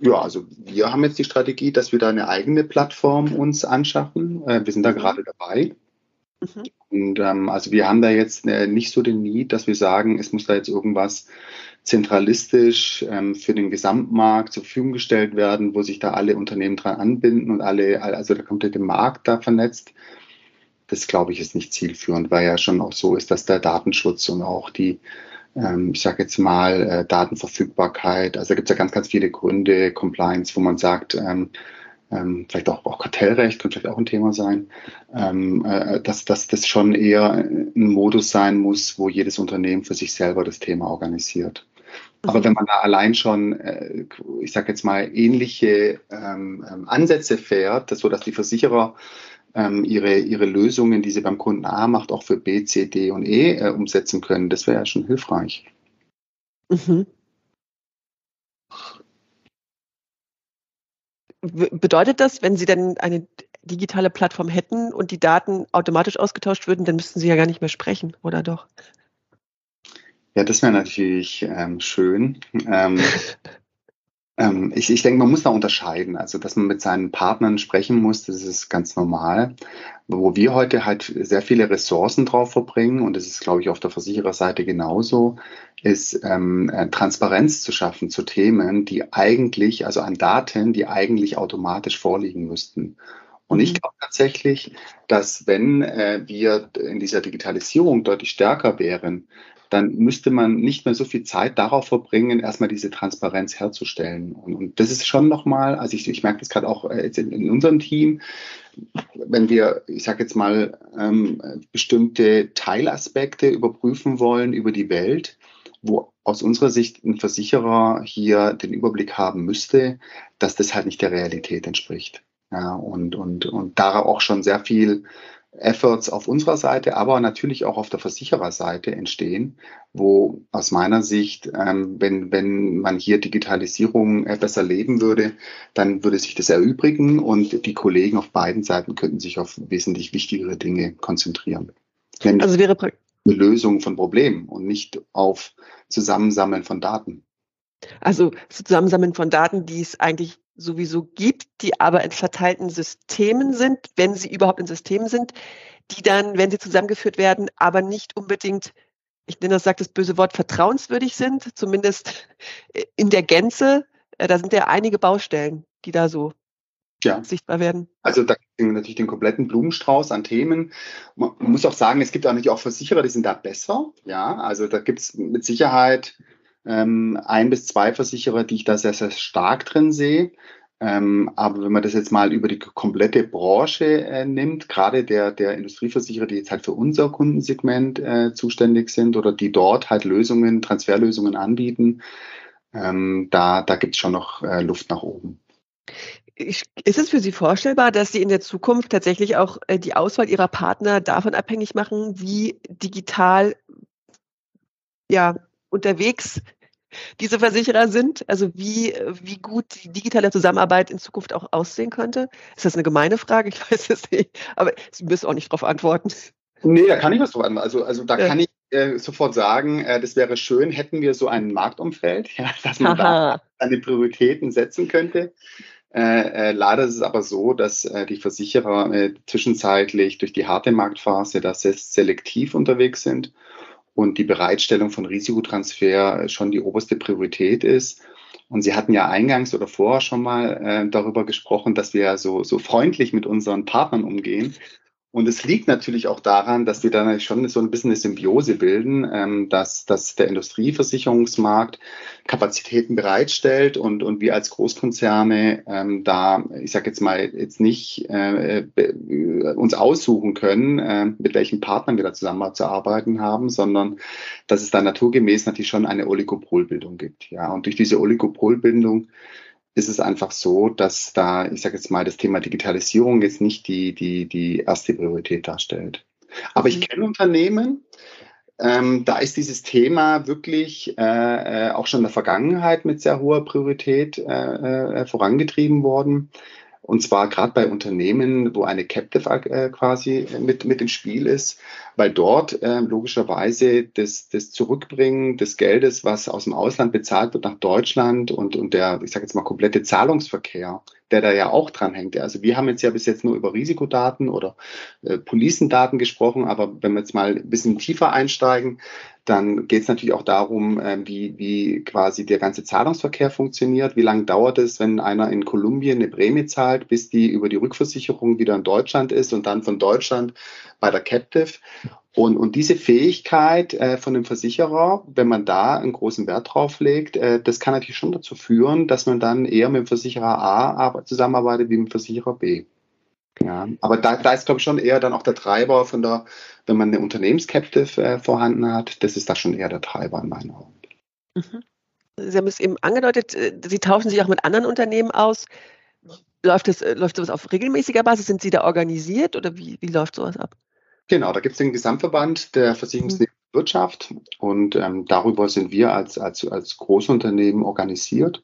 Ja, also wir haben jetzt die Strategie, dass wir da eine eigene Plattform uns anschaffen. Äh, wir sind da mhm. gerade dabei. Mhm. Und ähm, also wir haben da jetzt äh, nicht so den Need, dass wir sagen, es muss da jetzt irgendwas zentralistisch ähm, für den Gesamtmarkt zur Verfügung gestellt werden, wo sich da alle Unternehmen dran anbinden und alle, also der komplette Markt da vernetzt. Das glaube ich ist nicht zielführend, weil ja schon auch so ist, dass der Datenschutz und auch die, ähm, ich sage jetzt mal, äh, Datenverfügbarkeit, also da gibt es ja ganz, ganz viele Gründe, Compliance, wo man sagt, ähm, ähm, vielleicht auch, auch Kartellrecht könnte vielleicht auch ein Thema sein, ähm, äh, dass, dass das schon eher ein Modus sein muss, wo jedes Unternehmen für sich selber das Thema organisiert. Aber wenn man da allein schon, äh, ich sage jetzt mal, ähnliche ähm, ähm Ansätze fährt, dass so dass die Versicherer ähm, ihre, ihre Lösungen, die sie beim Kunden A macht, auch für B, C, D und E äh, umsetzen können, das wäre ja schon hilfreich. Mhm. Bedeutet das, wenn Sie denn eine digitale Plattform hätten und die Daten automatisch ausgetauscht würden, dann müssten Sie ja gar nicht mehr sprechen, oder doch? Ja, das wäre natürlich ähm, schön. Ähm, ähm, ich, ich denke, man muss da unterscheiden. Also, dass man mit seinen Partnern sprechen muss, das ist ganz normal. Wo wir heute halt sehr viele Ressourcen drauf verbringen, und das ist, glaube ich, auf der Versichererseite genauso, ist ähm, äh, Transparenz zu schaffen zu Themen, die eigentlich, also an Daten, die eigentlich automatisch vorliegen müssten. Und ich mhm. glaube tatsächlich, dass wenn äh, wir in dieser Digitalisierung deutlich stärker wären, dann müsste man nicht mehr so viel Zeit darauf verbringen, erstmal diese Transparenz herzustellen. Und, und das ist schon nochmal, also ich, ich merke das gerade auch äh, jetzt in, in, unserem Team, wenn wir, ich sage jetzt mal, ähm, bestimmte Teilaspekte überprüfen wollen über die Welt, wo aus unserer Sicht ein Versicherer hier den Überblick haben müsste, dass das halt nicht der Realität entspricht. Ja, und, und, und da auch schon sehr viel Efforts auf unserer Seite, aber natürlich auch auf der Versichererseite entstehen, wo aus meiner Sicht, ähm, wenn, wenn man hier Digitalisierung besser leben würde, dann würde sich das erübrigen und die Kollegen auf beiden Seiten könnten sich auf wesentlich wichtigere Dinge konzentrieren. Nämlich also wäre eine Lösung von Problemen und nicht auf Zusammensammeln von Daten. Also Zusammensammeln von Daten, die es eigentlich sowieso gibt, die aber in verteilten Systemen sind, wenn sie überhaupt in Systemen sind, die dann, wenn sie zusammengeführt werden, aber nicht unbedingt, ich nenne das, sagt das böse Wort, vertrauenswürdig sind, zumindest in der Gänze. Äh, da sind ja einige Baustellen, die da so ja. sichtbar werden. Also da gibt es natürlich den kompletten Blumenstrauß an Themen. Man muss auch sagen, es gibt auch nicht auch Versicherer, die sind da besser. Ja, also da gibt es mit Sicherheit ähm, ein bis zwei Versicherer, die ich da sehr, sehr stark drin sehe. Ähm, aber wenn man das jetzt mal über die komplette Branche äh, nimmt, gerade der, der Industrieversicherer, die jetzt halt für unser Kundensegment äh, zuständig sind oder die dort halt Lösungen, Transferlösungen anbieten, ähm, da, da gibt es schon noch äh, Luft nach oben. Ist es für Sie vorstellbar, dass Sie in der Zukunft tatsächlich auch äh, die Auswahl Ihrer Partner davon abhängig machen, wie digital ja, unterwegs diese Versicherer sind? Also wie, wie gut die digitale Zusammenarbeit in Zukunft auch aussehen könnte? Ist das eine gemeine Frage? Ich weiß es nicht, aber Sie müssen auch nicht darauf antworten. Nee, da kann ich was drüber Also, also da ja. kann ich äh, sofort sagen, äh, das wäre schön, hätten wir so ein Marktumfeld, ja, dass man Aha. da seine Prioritäten setzen könnte. Äh, äh, leider ist es aber so, dass äh, die Versicherer äh, zwischenzeitlich durch die harte Marktphase da sehr selektiv unterwegs sind und die Bereitstellung von Risikotransfer schon die oberste Priorität ist. Und Sie hatten ja eingangs oder vorher schon mal äh, darüber gesprochen, dass wir so, so freundlich mit unseren Partnern umgehen. Und es liegt natürlich auch daran, dass wir dann schon so ein bisschen eine Symbiose bilden, ähm, dass, dass der Industrieversicherungsmarkt Kapazitäten bereitstellt und, und wir als Großkonzerne ähm, da, ich sage jetzt mal, jetzt nicht äh, uns aussuchen können, äh, mit welchen Partnern wir da zusammenzuarbeiten haben, sondern dass es da naturgemäß natürlich schon eine Oligopolbildung gibt. Ja, und durch diese Oligopolbildung ist es einfach so, dass da, ich sage jetzt mal, das Thema Digitalisierung jetzt nicht die, die, die erste Priorität darstellt. Aber ich mhm. kenne Unternehmen, ähm, da ist dieses Thema wirklich äh, äh, auch schon in der Vergangenheit mit sehr hoher Priorität äh, äh, vorangetrieben worden. Und zwar gerade bei Unternehmen, wo eine Captive äh, quasi mit, mit im Spiel ist, weil dort äh, logischerweise das, das Zurückbringen des Geldes, was aus dem Ausland bezahlt wird nach Deutschland und, und der, ich sage jetzt mal, komplette Zahlungsverkehr, der da ja auch dran hängt. Also wir haben jetzt ja bis jetzt nur über Risikodaten oder äh, Policendaten gesprochen, aber wenn wir jetzt mal ein bisschen tiefer einsteigen, dann geht es natürlich auch darum, äh, wie, wie quasi der ganze Zahlungsverkehr funktioniert. Wie lange dauert es, wenn einer in Kolumbien eine Prämie zahlt, bis die über die Rückversicherung wieder in Deutschland ist und dann von Deutschland bei der Captive. Und, und diese Fähigkeit äh, von dem Versicherer, wenn man da einen großen Wert drauf legt, äh, das kann natürlich schon dazu führen, dass man dann eher mit dem Versicherer A zusammenarbeitet wie mit dem Versicherer B. Ja, aber da, da ist, glaube ich, schon eher dann auch der Treiber von der, wenn man eine Unternehmenscaptive äh, vorhanden hat, das ist da schon eher der Treiber in meinen Augen. Mhm. Sie haben es eben angedeutet, äh, Sie tauschen sich auch mit anderen Unternehmen aus. Läuft, das, äh, läuft sowas auf regelmäßiger Basis? Sind Sie da organisiert oder wie, wie läuft sowas ab? Genau, da gibt es den Gesamtverband der Versicherungswirtschaft und ähm, darüber sind wir als, als, als Großunternehmen organisiert.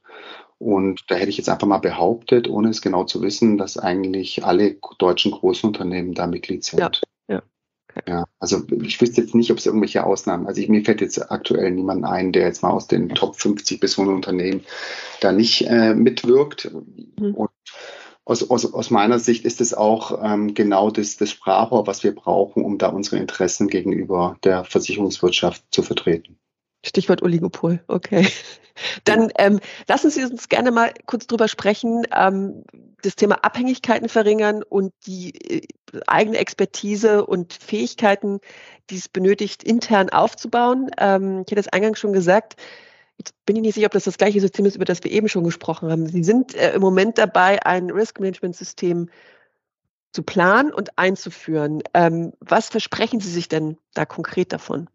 Und da hätte ich jetzt einfach mal behauptet, ohne es genau zu wissen, dass eigentlich alle deutschen Großunternehmen da Mitglied sind. Ja, ja. Okay. ja also ich wüsste jetzt nicht, ob es irgendwelche Ausnahmen, also ich, mir fällt jetzt aktuell niemand ein, der jetzt mal aus den Top 50 bis 100 Unternehmen da nicht äh, mitwirkt. Mhm. Und aus, aus, aus meiner Sicht ist es auch ähm, genau das, das Sprachrohr, was wir brauchen, um da unsere Interessen gegenüber der Versicherungswirtschaft zu vertreten. Stichwort Oligopol, okay. Dann ähm, lassen Sie uns gerne mal kurz drüber sprechen, ähm, das Thema Abhängigkeiten verringern und die äh, eigene Expertise und Fähigkeiten, die es benötigt, intern aufzubauen. Ähm, ich hatte es eingangs schon gesagt, Jetzt bin ich nicht sicher, ob das das gleiche System ist, über das wir eben schon gesprochen haben. Sie sind äh, im Moment dabei, ein Risk-Management-System zu planen und einzuführen. Ähm, was versprechen Sie sich denn da konkret davon?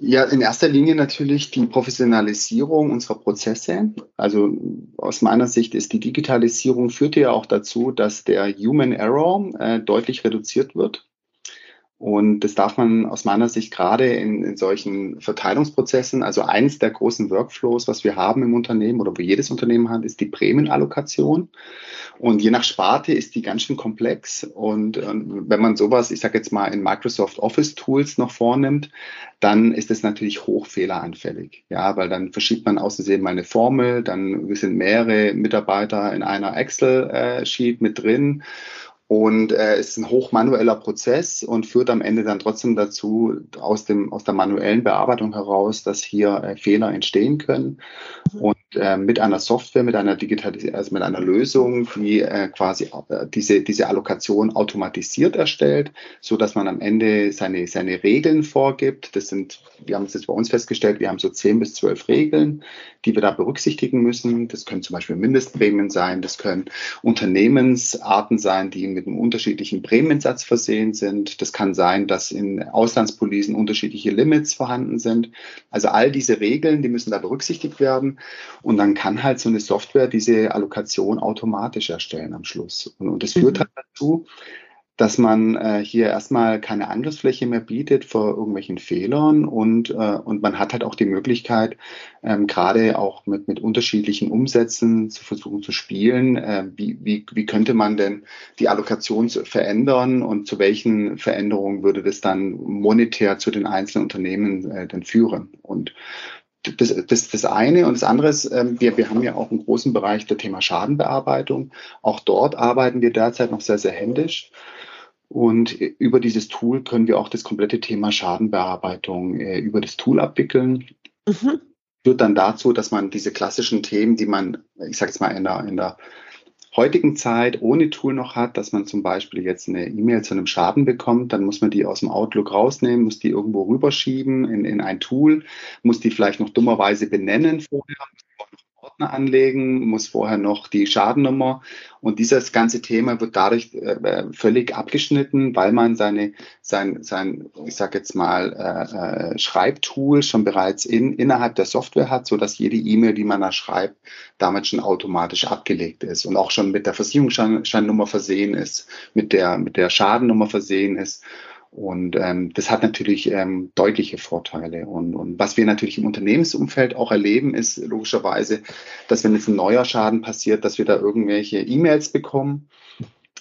Ja, in erster Linie natürlich die Professionalisierung unserer Prozesse. Also aus meiner Sicht ist die Digitalisierung führt ja auch dazu, dass der Human Error äh, deutlich reduziert wird. Und das darf man aus meiner Sicht gerade in, in, solchen Verteilungsprozessen, also eins der großen Workflows, was wir haben im Unternehmen oder wo jedes Unternehmen hat, ist die Prämienallokation. Und je nach Sparte ist die ganz schön komplex. Und, und wenn man sowas, ich sage jetzt mal, in Microsoft Office Tools noch vornimmt, dann ist es natürlich hochfehleranfällig. Ja, weil dann verschiebt man außerdem mal eine Formel, dann sind mehrere Mitarbeiter in einer Excel-Sheet mit drin. Und äh, es ist ein hochmanueller Prozess und führt am Ende dann trotzdem dazu, aus, dem, aus der manuellen Bearbeitung heraus, dass hier äh, Fehler entstehen können. Und äh, mit einer Software, mit einer Digitalisierung, also mit einer Lösung, die äh, quasi äh, diese, diese Allokation automatisiert erstellt, so dass man am Ende seine, seine Regeln vorgibt. Das sind, wir haben es jetzt bei uns festgestellt, wir haben so zehn bis zwölf Regeln, die wir da berücksichtigen müssen. Das können zum Beispiel Mindestprämien sein, das können Unternehmensarten sein, die mit einem unterschiedlichen Prämiensatz versehen sind. Das kann sein, dass in Auslandspolisen unterschiedliche Limits vorhanden sind. Also all diese Regeln, die müssen da berücksichtigt werden. Und dann kann halt so eine Software diese Allokation automatisch erstellen am Schluss. Und, und das führt mhm. halt dazu, dass man äh, hier erstmal keine Angriffsfläche mehr bietet vor irgendwelchen Fehlern und, äh, und man hat halt auch die Möglichkeit, ähm, gerade auch mit, mit unterschiedlichen Umsätzen zu versuchen zu spielen. Äh, wie, wie, wie könnte man denn die Allokation verändern und zu welchen Veränderungen würde das dann monetär zu den einzelnen Unternehmen äh, denn führen? Und das, das, das eine und das andere ist, ähm, wir, wir haben ja auch einen großen Bereich der Thema Schadenbearbeitung. Auch dort arbeiten wir derzeit noch sehr, sehr händisch. Und über dieses Tool können wir auch das komplette Thema Schadenbearbeitung äh, über das Tool abwickeln. Mhm. Führt dann dazu, dass man diese klassischen Themen, die man, ich sage jetzt mal, in der, in der heutigen Zeit ohne Tool noch hat, dass man zum Beispiel jetzt eine E-Mail zu einem Schaden bekommt, dann muss man die aus dem Outlook rausnehmen, muss die irgendwo rüberschieben in, in ein Tool, muss die vielleicht noch dummerweise benennen vorher, Ordner anlegen, muss vorher noch die Schadennummer und dieses ganze Thema wird dadurch äh, völlig abgeschnitten, weil man seine, sein, sein ich sage jetzt mal, äh, äh, Schreibtool schon bereits in, innerhalb der Software hat, so dass jede E-Mail, die man da schreibt, damit schon automatisch abgelegt ist und auch schon mit der Versicherungsscheinnummer versehen ist, mit der, mit der Schadennummer versehen ist. Und ähm, das hat natürlich ähm, deutliche Vorteile. Und, und was wir natürlich im Unternehmensumfeld auch erleben, ist logischerweise, dass wenn jetzt ein neuer Schaden passiert, dass wir da irgendwelche E-Mails bekommen,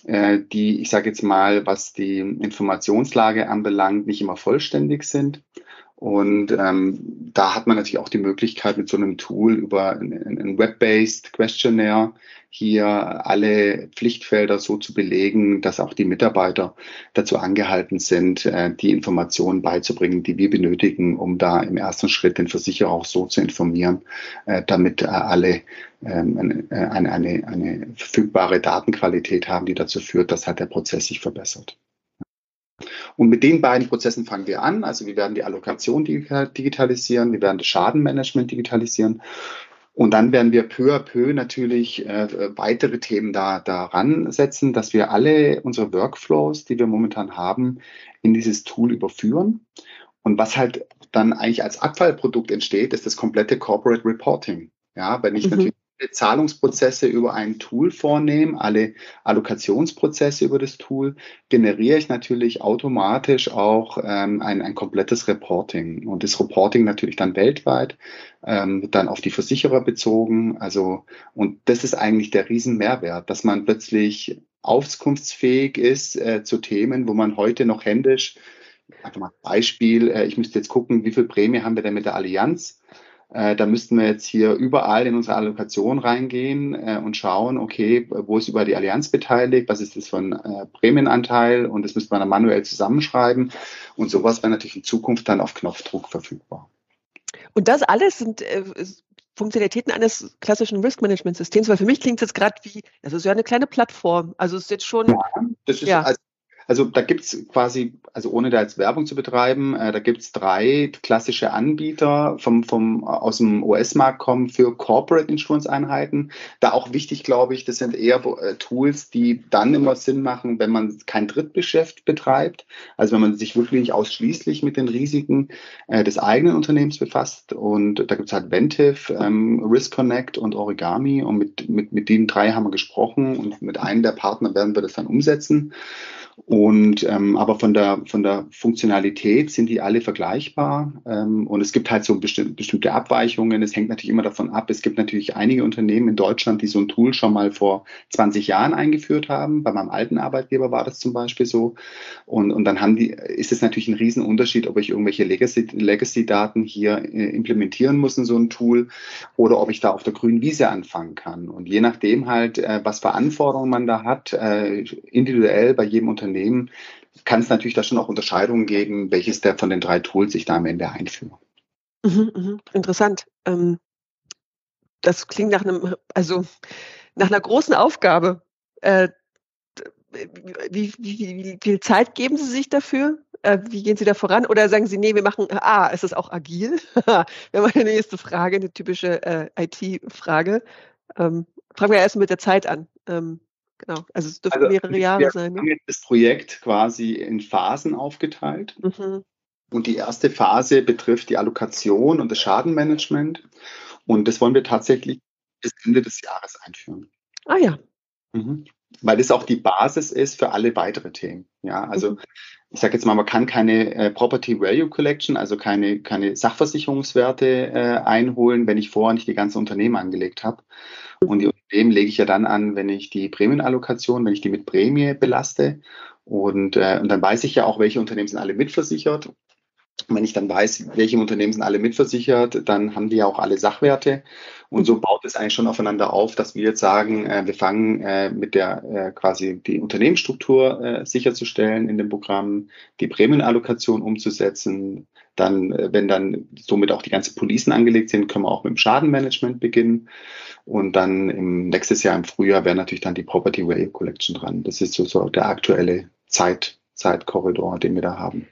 äh, die, ich sage jetzt mal, was die Informationslage anbelangt, nicht immer vollständig sind. Und ähm, da hat man natürlich auch die Möglichkeit, mit so einem Tool über ein, Web-based Questionnaire hier alle Pflichtfelder so zu belegen, dass auch die Mitarbeiter dazu angehalten sind, äh, die Informationen beizubringen, die wir benötigen, um da im ersten Schritt den Versicherer auch so zu informieren, äh, damit äh, alle ähm, äh, eine, eine, eine verfügbare Datenqualität haben, die dazu führt, dass halt der Prozess sich verbessert. Und mit den beiden Prozessen fangen wir an. Also wir werden die Allokation digitalisieren, wir werden das Schadenmanagement digitalisieren. Und dann werden wir peu à peu natürlich äh, weitere Themen da daran setzen, dass wir alle unsere Workflows, die wir momentan haben, in dieses Tool überführen. Und was halt dann eigentlich als Abfallprodukt entsteht, ist das komplette Corporate Reporting. Ja, wenn ich mhm. natürlich Zahlungsprozesse über ein Tool vornehme, alle Allokationsprozesse über das Tool, generiere ich natürlich automatisch auch ähm, ein, ein komplettes Reporting. Und das Reporting natürlich dann weltweit, ähm, dann auf die Versicherer bezogen. Also, und das ist eigentlich der Riesenmehrwert, dass man plötzlich auskunftsfähig ist äh, zu Themen, wo man heute noch händisch, einfach mal Beispiel, äh, ich müsste jetzt gucken, wie viel Prämie haben wir denn mit der Allianz? Äh, da müssten wir jetzt hier überall in unsere Allokation reingehen äh, und schauen, okay, wo ist über die Allianz beteiligt, was ist das für ein äh, Prämienanteil und das müsste man dann manuell zusammenschreiben. Und sowas wäre natürlich in Zukunft dann auf Knopfdruck verfügbar. Und das alles sind äh, Funktionalitäten eines klassischen Risk Management Systems, weil für mich klingt es jetzt gerade wie, das ist ja eine kleine Plattform. Also es ist jetzt schon. Ja, das ist ja. also also da gibt's quasi, also ohne da jetzt Werbung zu betreiben, äh, da gibt's drei klassische Anbieter vom, vom aus dem US-Markt kommen für Corporate Insurance-Einheiten. Da auch wichtig, glaube ich, das sind eher äh, Tools, die dann immer Sinn machen, wenn man kein Drittgeschäft betreibt. Also wenn man sich wirklich ausschließlich mit den Risiken äh, des eigenen Unternehmens befasst. Und da gibt's halt Ventive, ähm, Risk Connect und Origami. Und mit, mit, mit den drei haben wir gesprochen und mit einem der Partner werden wir das dann umsetzen. Und ähm, aber von der von der Funktionalität sind die alle vergleichbar. Ähm, und es gibt halt so besti bestimmte Abweichungen. Es hängt natürlich immer davon ab. Es gibt natürlich einige Unternehmen in Deutschland, die so ein Tool schon mal vor 20 Jahren eingeführt haben. Bei meinem alten Arbeitgeber war das zum Beispiel so. Und, und dann haben die, ist es natürlich ein Riesenunterschied, ob ich irgendwelche Legacy-Daten Legacy hier äh, implementieren muss in so ein Tool oder ob ich da auf der grünen Wiese anfangen kann. Und je nachdem halt, äh, was für Anforderungen man da hat, äh, individuell bei jedem Unternehmen Unternehmen kann es natürlich da schon auch Unterscheidungen geben, welches der von den drei Tools ich da am Ende einführe. Mhm, mh, interessant. Ähm, das klingt nach einem, also nach einer großen Aufgabe. Äh, wie, wie, wie, viel Zeit geben Sie sich dafür? Äh, wie gehen Sie da voran? Oder sagen Sie, nee, wir machen, ah, ist es auch agil? Wäre meine nächste Frage, eine typische äh, IT-Frage. Ähm, fangen wir erst mit der Zeit an. Ähm, Genau, also es dürfen also, mehrere Jahre sein. Wir haben jetzt das Projekt quasi in Phasen aufgeteilt. Mhm. Und die erste Phase betrifft die Allokation und das Schadenmanagement. Und das wollen wir tatsächlich bis Ende des Jahres einführen. Ah ja. Mhm. weil das auch die Basis ist für alle weitere Themen. Ja, also mhm. Ich sage jetzt mal, man kann keine äh, Property Value Collection, also keine, keine Sachversicherungswerte äh, einholen, wenn ich vorher nicht die ganze Unternehmen angelegt habe. Und die Unternehmen lege ich ja dann an, wenn ich die Prämienallokation, wenn ich die mit Prämie belaste. Und, äh, und dann weiß ich ja auch, welche Unternehmen sind alle mitversichert. Wenn ich dann weiß, welche Unternehmen sind alle mitversichert, dann haben die ja auch alle Sachwerte. Und so baut es eigentlich schon aufeinander auf, dass wir jetzt sagen, äh, wir fangen äh, mit der äh, quasi die Unternehmensstruktur äh, sicherzustellen in dem Programm, die Prämienallokation umzusetzen. Dann, äh, wenn dann somit auch die ganzen Policen angelegt sind, können wir auch mit dem Schadenmanagement beginnen. Und dann im nächstes Jahr im Frühjahr wäre natürlich dann die Property Value Collection dran. Das ist so, so der aktuelle Zeit, Zeitkorridor, den wir da haben.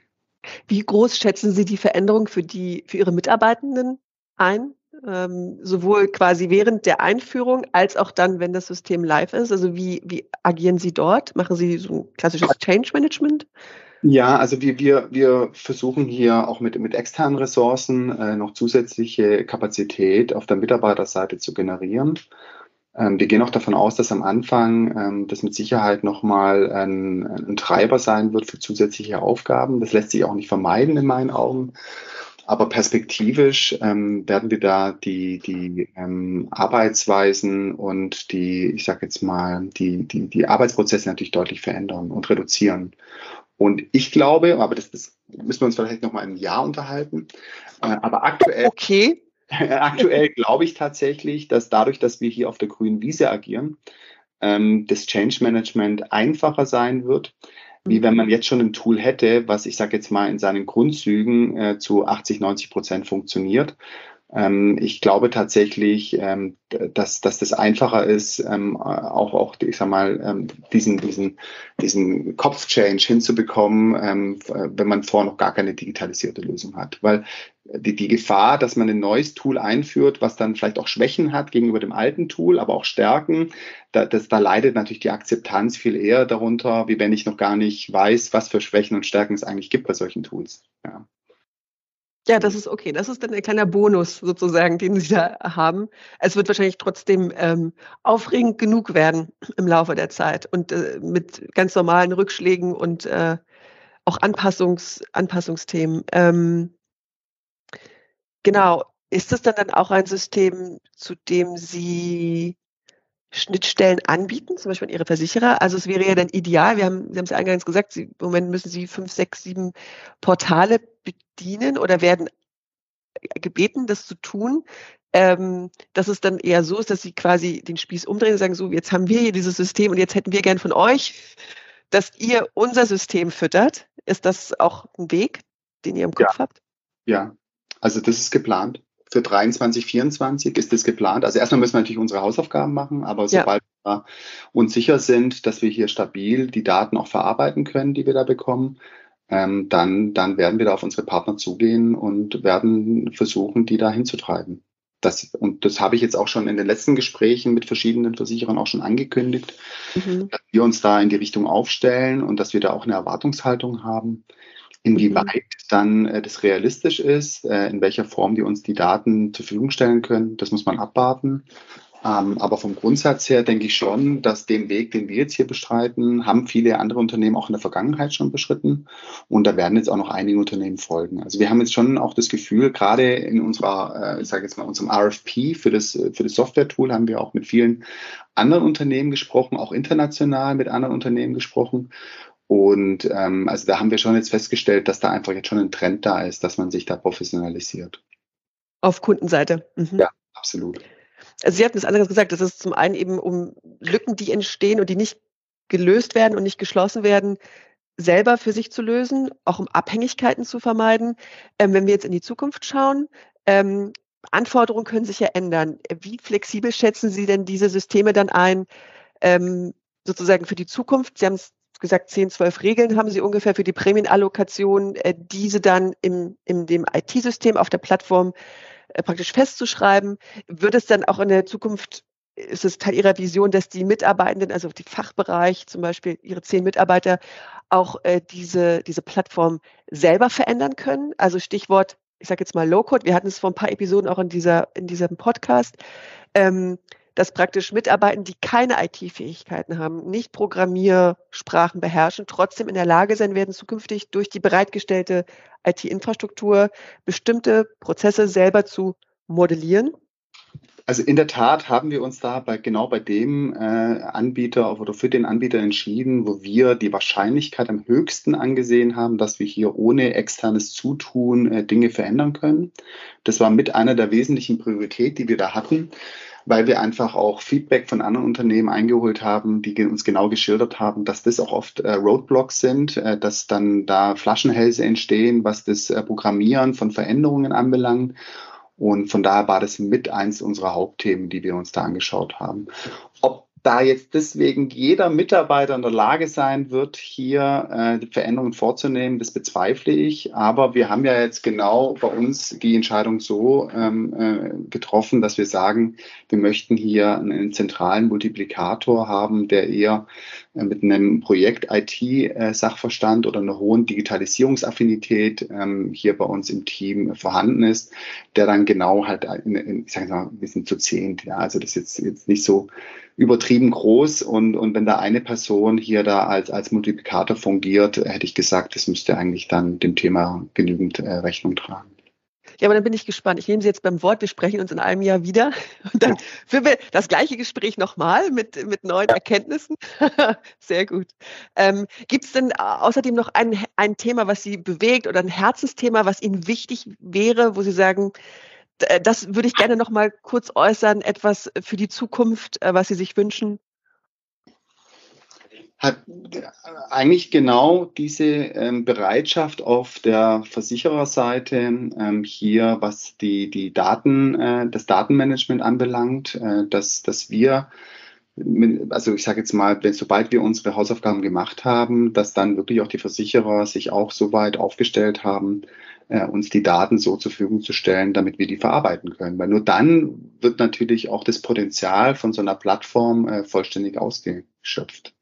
Wie groß schätzen Sie die Veränderung für die, für Ihre Mitarbeitenden ein? Ähm, sowohl quasi während der Einführung als auch dann, wenn das System live ist? Also wie, wie agieren Sie dort? Machen Sie so ein klassisches Change Management? Ja, also wir, wir, wir versuchen hier auch mit, mit externen Ressourcen äh, noch zusätzliche Kapazität auf der Mitarbeiterseite zu generieren. Ähm, wir gehen auch davon aus, dass am Anfang ähm, das mit Sicherheit nochmal ein, ein Treiber sein wird für zusätzliche Aufgaben. Das lässt sich auch nicht vermeiden in meinen Augen. Aber perspektivisch ähm, werden wir da die, die ähm, Arbeitsweisen und die, ich sage jetzt mal, die, die, die Arbeitsprozesse natürlich deutlich verändern und reduzieren. Und ich glaube, aber das, das müssen wir uns vielleicht nochmal im Jahr unterhalten, äh, aber aktuell, okay. aktuell glaube ich tatsächlich, dass dadurch, dass wir hier auf der grünen Wiese agieren, ähm, das Change Management einfacher sein wird, wie wenn man jetzt schon ein Tool hätte, was ich sage jetzt mal in seinen Grundzügen äh, zu 80, 90 Prozent funktioniert. Ähm, ich glaube tatsächlich, ähm, dass, dass das einfacher ist, ähm, auch, auch, ich sag mal, diesen, diesen, diesen Kopfchange hinzubekommen, ähm, wenn man vorher noch gar keine digitalisierte Lösung hat. Weil die, die Gefahr, dass man ein neues Tool einführt, was dann vielleicht auch Schwächen hat gegenüber dem alten Tool, aber auch Stärken, da, das, da leidet natürlich die Akzeptanz viel eher darunter, wie wenn ich noch gar nicht weiß, was für Schwächen und Stärken es eigentlich gibt bei solchen Tools. Ja. Ja, das ist okay. Das ist dann ein kleiner Bonus sozusagen, den Sie da haben. Es wird wahrscheinlich trotzdem ähm, aufregend genug werden im Laufe der Zeit und äh, mit ganz normalen Rückschlägen und äh, auch Anpassungs, Anpassungsthemen. Ähm, genau. Ist das dann, dann auch ein System, zu dem Sie Schnittstellen anbieten, zum Beispiel an Ihre Versicherer? Also es wäre ja dann ideal, wir haben, Sie haben es ja eingangs gesagt, Sie, im Moment müssen Sie fünf, sechs, sieben Portale bedienen oder werden gebeten, das zu tun. Ähm, dass es dann eher so ist, dass Sie quasi den Spieß umdrehen und sagen, so, jetzt haben wir hier dieses System und jetzt hätten wir gern von euch, dass ihr unser System füttert. Ist das auch ein Weg, den ihr im Kopf ja. habt? Ja, also das ist geplant für 23, 24 ist das geplant. Also erstmal müssen wir natürlich unsere Hausaufgaben machen, aber sobald ja. wir uns sicher sind, dass wir hier stabil die Daten auch verarbeiten können, die wir da bekommen, ähm, dann, dann werden wir da auf unsere Partner zugehen und werden versuchen, die da hinzutreiben. Das, und das habe ich jetzt auch schon in den letzten Gesprächen mit verschiedenen Versicherern auch schon angekündigt, mhm. dass wir uns da in die Richtung aufstellen und dass wir da auch eine Erwartungshaltung haben. Inwieweit mhm. dann äh, das realistisch ist, äh, in welcher Form die uns die Daten zur Verfügung stellen können, das muss man abwarten. Ähm, aber vom Grundsatz her denke ich schon, dass den Weg, den wir jetzt hier bestreiten, haben viele andere Unternehmen auch in der Vergangenheit schon beschritten. Und da werden jetzt auch noch einige Unternehmen folgen. Also wir haben jetzt schon auch das Gefühl, gerade in unserer, äh, ich sage jetzt mal, unserem RFP für das, für das Software-Tool haben wir auch mit vielen anderen Unternehmen gesprochen, auch international mit anderen Unternehmen gesprochen. Und ähm, also da haben wir schon jetzt festgestellt, dass da einfach jetzt schon ein Trend da ist, dass man sich da professionalisiert. Auf Kundenseite. Mhm. Ja, absolut. Also Sie hatten es anderes gesagt, das ist zum einen eben um Lücken, die entstehen und die nicht gelöst werden und nicht geschlossen werden, selber für sich zu lösen, auch um Abhängigkeiten zu vermeiden. Ähm, wenn wir jetzt in die Zukunft schauen, ähm, Anforderungen können sich ja ändern. Wie flexibel schätzen Sie denn diese Systeme dann ein, ähm, sozusagen für die Zukunft? Sie haben es gesagt, 10, 12 Regeln haben Sie ungefähr für die Prämienallokation, äh, diese dann im, in dem IT-System auf der Plattform äh, praktisch festzuschreiben. Wird es dann auch in der Zukunft, ist es Teil Ihrer Vision, dass die Mitarbeitenden, also die Fachbereich, zum Beispiel Ihre zehn Mitarbeiter, auch äh, diese, diese Plattform selber verändern können? Also Stichwort, ich sage jetzt mal Low-Code, wir hatten es vor ein paar Episoden auch in, dieser, in diesem Podcast. Ähm, dass praktisch Mitarbeiter, die keine IT-Fähigkeiten haben, nicht Programmiersprachen beherrschen, trotzdem in der Lage sein werden, zukünftig durch die bereitgestellte IT-Infrastruktur bestimmte Prozesse selber zu modellieren? Also in der Tat haben wir uns da bei, genau bei dem äh, Anbieter oder für den Anbieter entschieden, wo wir die Wahrscheinlichkeit am höchsten angesehen haben, dass wir hier ohne externes Zutun äh, Dinge verändern können. Das war mit einer der wesentlichen Prioritäten, die wir da hatten weil wir einfach auch Feedback von anderen Unternehmen eingeholt haben, die uns genau geschildert haben, dass das auch oft äh, Roadblocks sind, äh, dass dann da Flaschenhälse entstehen, was das äh, Programmieren von Veränderungen anbelangt. Und von daher war das mit eins unserer Hauptthemen, die wir uns da angeschaut haben. Da jetzt deswegen jeder Mitarbeiter in der Lage sein wird, hier äh, Veränderungen vorzunehmen, das bezweifle ich. Aber wir haben ja jetzt genau bei uns die Entscheidung so ähm, äh, getroffen, dass wir sagen, wir möchten hier einen zentralen Multiplikator haben, der eher äh, mit einem Projekt IT-Sachverstand oder einer hohen Digitalisierungsaffinität ähm, hier bei uns im Team vorhanden ist, der dann genau halt, in, in, ich sage mal, wir sind zu zehnt. Ja, also das ist jetzt, jetzt nicht so übertrieben groß und, und wenn da eine Person hier da als, als Multiplikator fungiert, hätte ich gesagt, das müsste eigentlich dann dem Thema genügend äh, Rechnung tragen. Ja, aber dann bin ich gespannt. Ich nehme Sie jetzt beim Wort. Wir sprechen uns in einem Jahr wieder. Und dann führen wir das gleiche Gespräch nochmal mit, mit neuen ja. Erkenntnissen. Sehr gut. Ähm, Gibt es denn außerdem noch ein, ein Thema, was Sie bewegt oder ein Herzensthema, was Ihnen wichtig wäre, wo Sie sagen, äh, das würde ich gerne noch mal kurz äußern, etwas für die Zukunft, äh, was Sie sich wünschen. Hat äh, eigentlich genau diese ähm, Bereitschaft auf der Versichererseite ähm, hier, was die, die Daten, äh, das Datenmanagement anbelangt, äh, dass, dass wir also ich sage jetzt mal, wenn, sobald wir unsere Hausaufgaben gemacht haben, dass dann wirklich auch die Versicherer sich auch so weit aufgestellt haben, äh, uns die Daten so zur Verfügung zu stellen, damit wir die verarbeiten können. Weil nur dann wird natürlich auch das Potenzial von so einer Plattform äh, vollständig ausgeschöpft.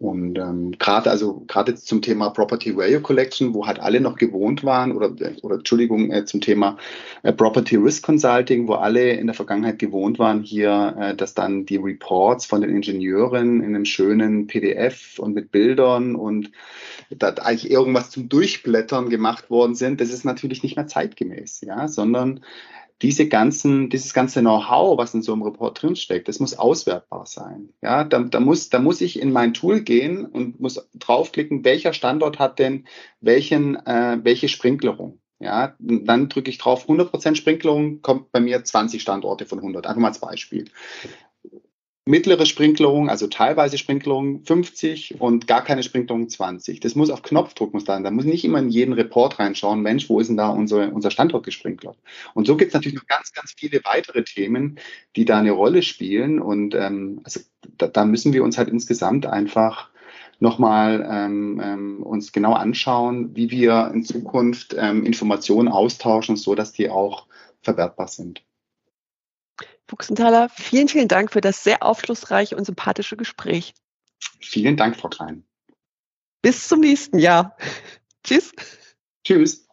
Und ähm, gerade also gerade zum Thema Property Value Collection, wo halt alle noch gewohnt waren, oder, oder Entschuldigung, äh, zum Thema äh, Property Risk Consulting, wo alle in der Vergangenheit gewohnt waren, hier, äh, dass dann die Reports von den Ingenieuren in einem schönen PDF und mit Bildern und da eigentlich irgendwas zum Durchblättern gemacht worden sind, das ist natürlich nicht mehr zeitgemäß, ja, sondern diese ganzen, dieses ganze Know-how, was in so einem Report drinsteckt, das muss auswertbar sein. Ja, da, da, muss, da muss ich in mein Tool gehen und muss draufklicken, welcher Standort hat denn welchen, äh, welche Sprinklerung. Ja, dann drücke ich drauf 100% Sprinklerung, kommt bei mir 20 Standorte von 100. Einfach mal als Beispiel mittlere Sprinklerung, also teilweise Sprinklerung 50 und gar keine Sprinklerung 20. Das muss auf Knopfdruck muss da Da muss nicht immer in jeden Report reinschauen, Mensch, wo ist denn da unser, unser Standort gesprinklert? Und so gibt es natürlich noch ganz, ganz viele weitere Themen, die da eine Rolle spielen. Und ähm, also da, da müssen wir uns halt insgesamt einfach nochmal ähm, ähm, uns genau anschauen, wie wir in Zukunft ähm, Informationen austauschen, so dass die auch verwertbar sind. Fuchsenthaler, vielen, vielen Dank für das sehr aufschlussreiche und sympathische Gespräch. Vielen Dank, Frau Klein. Bis zum nächsten Jahr. Tschüss. Tschüss.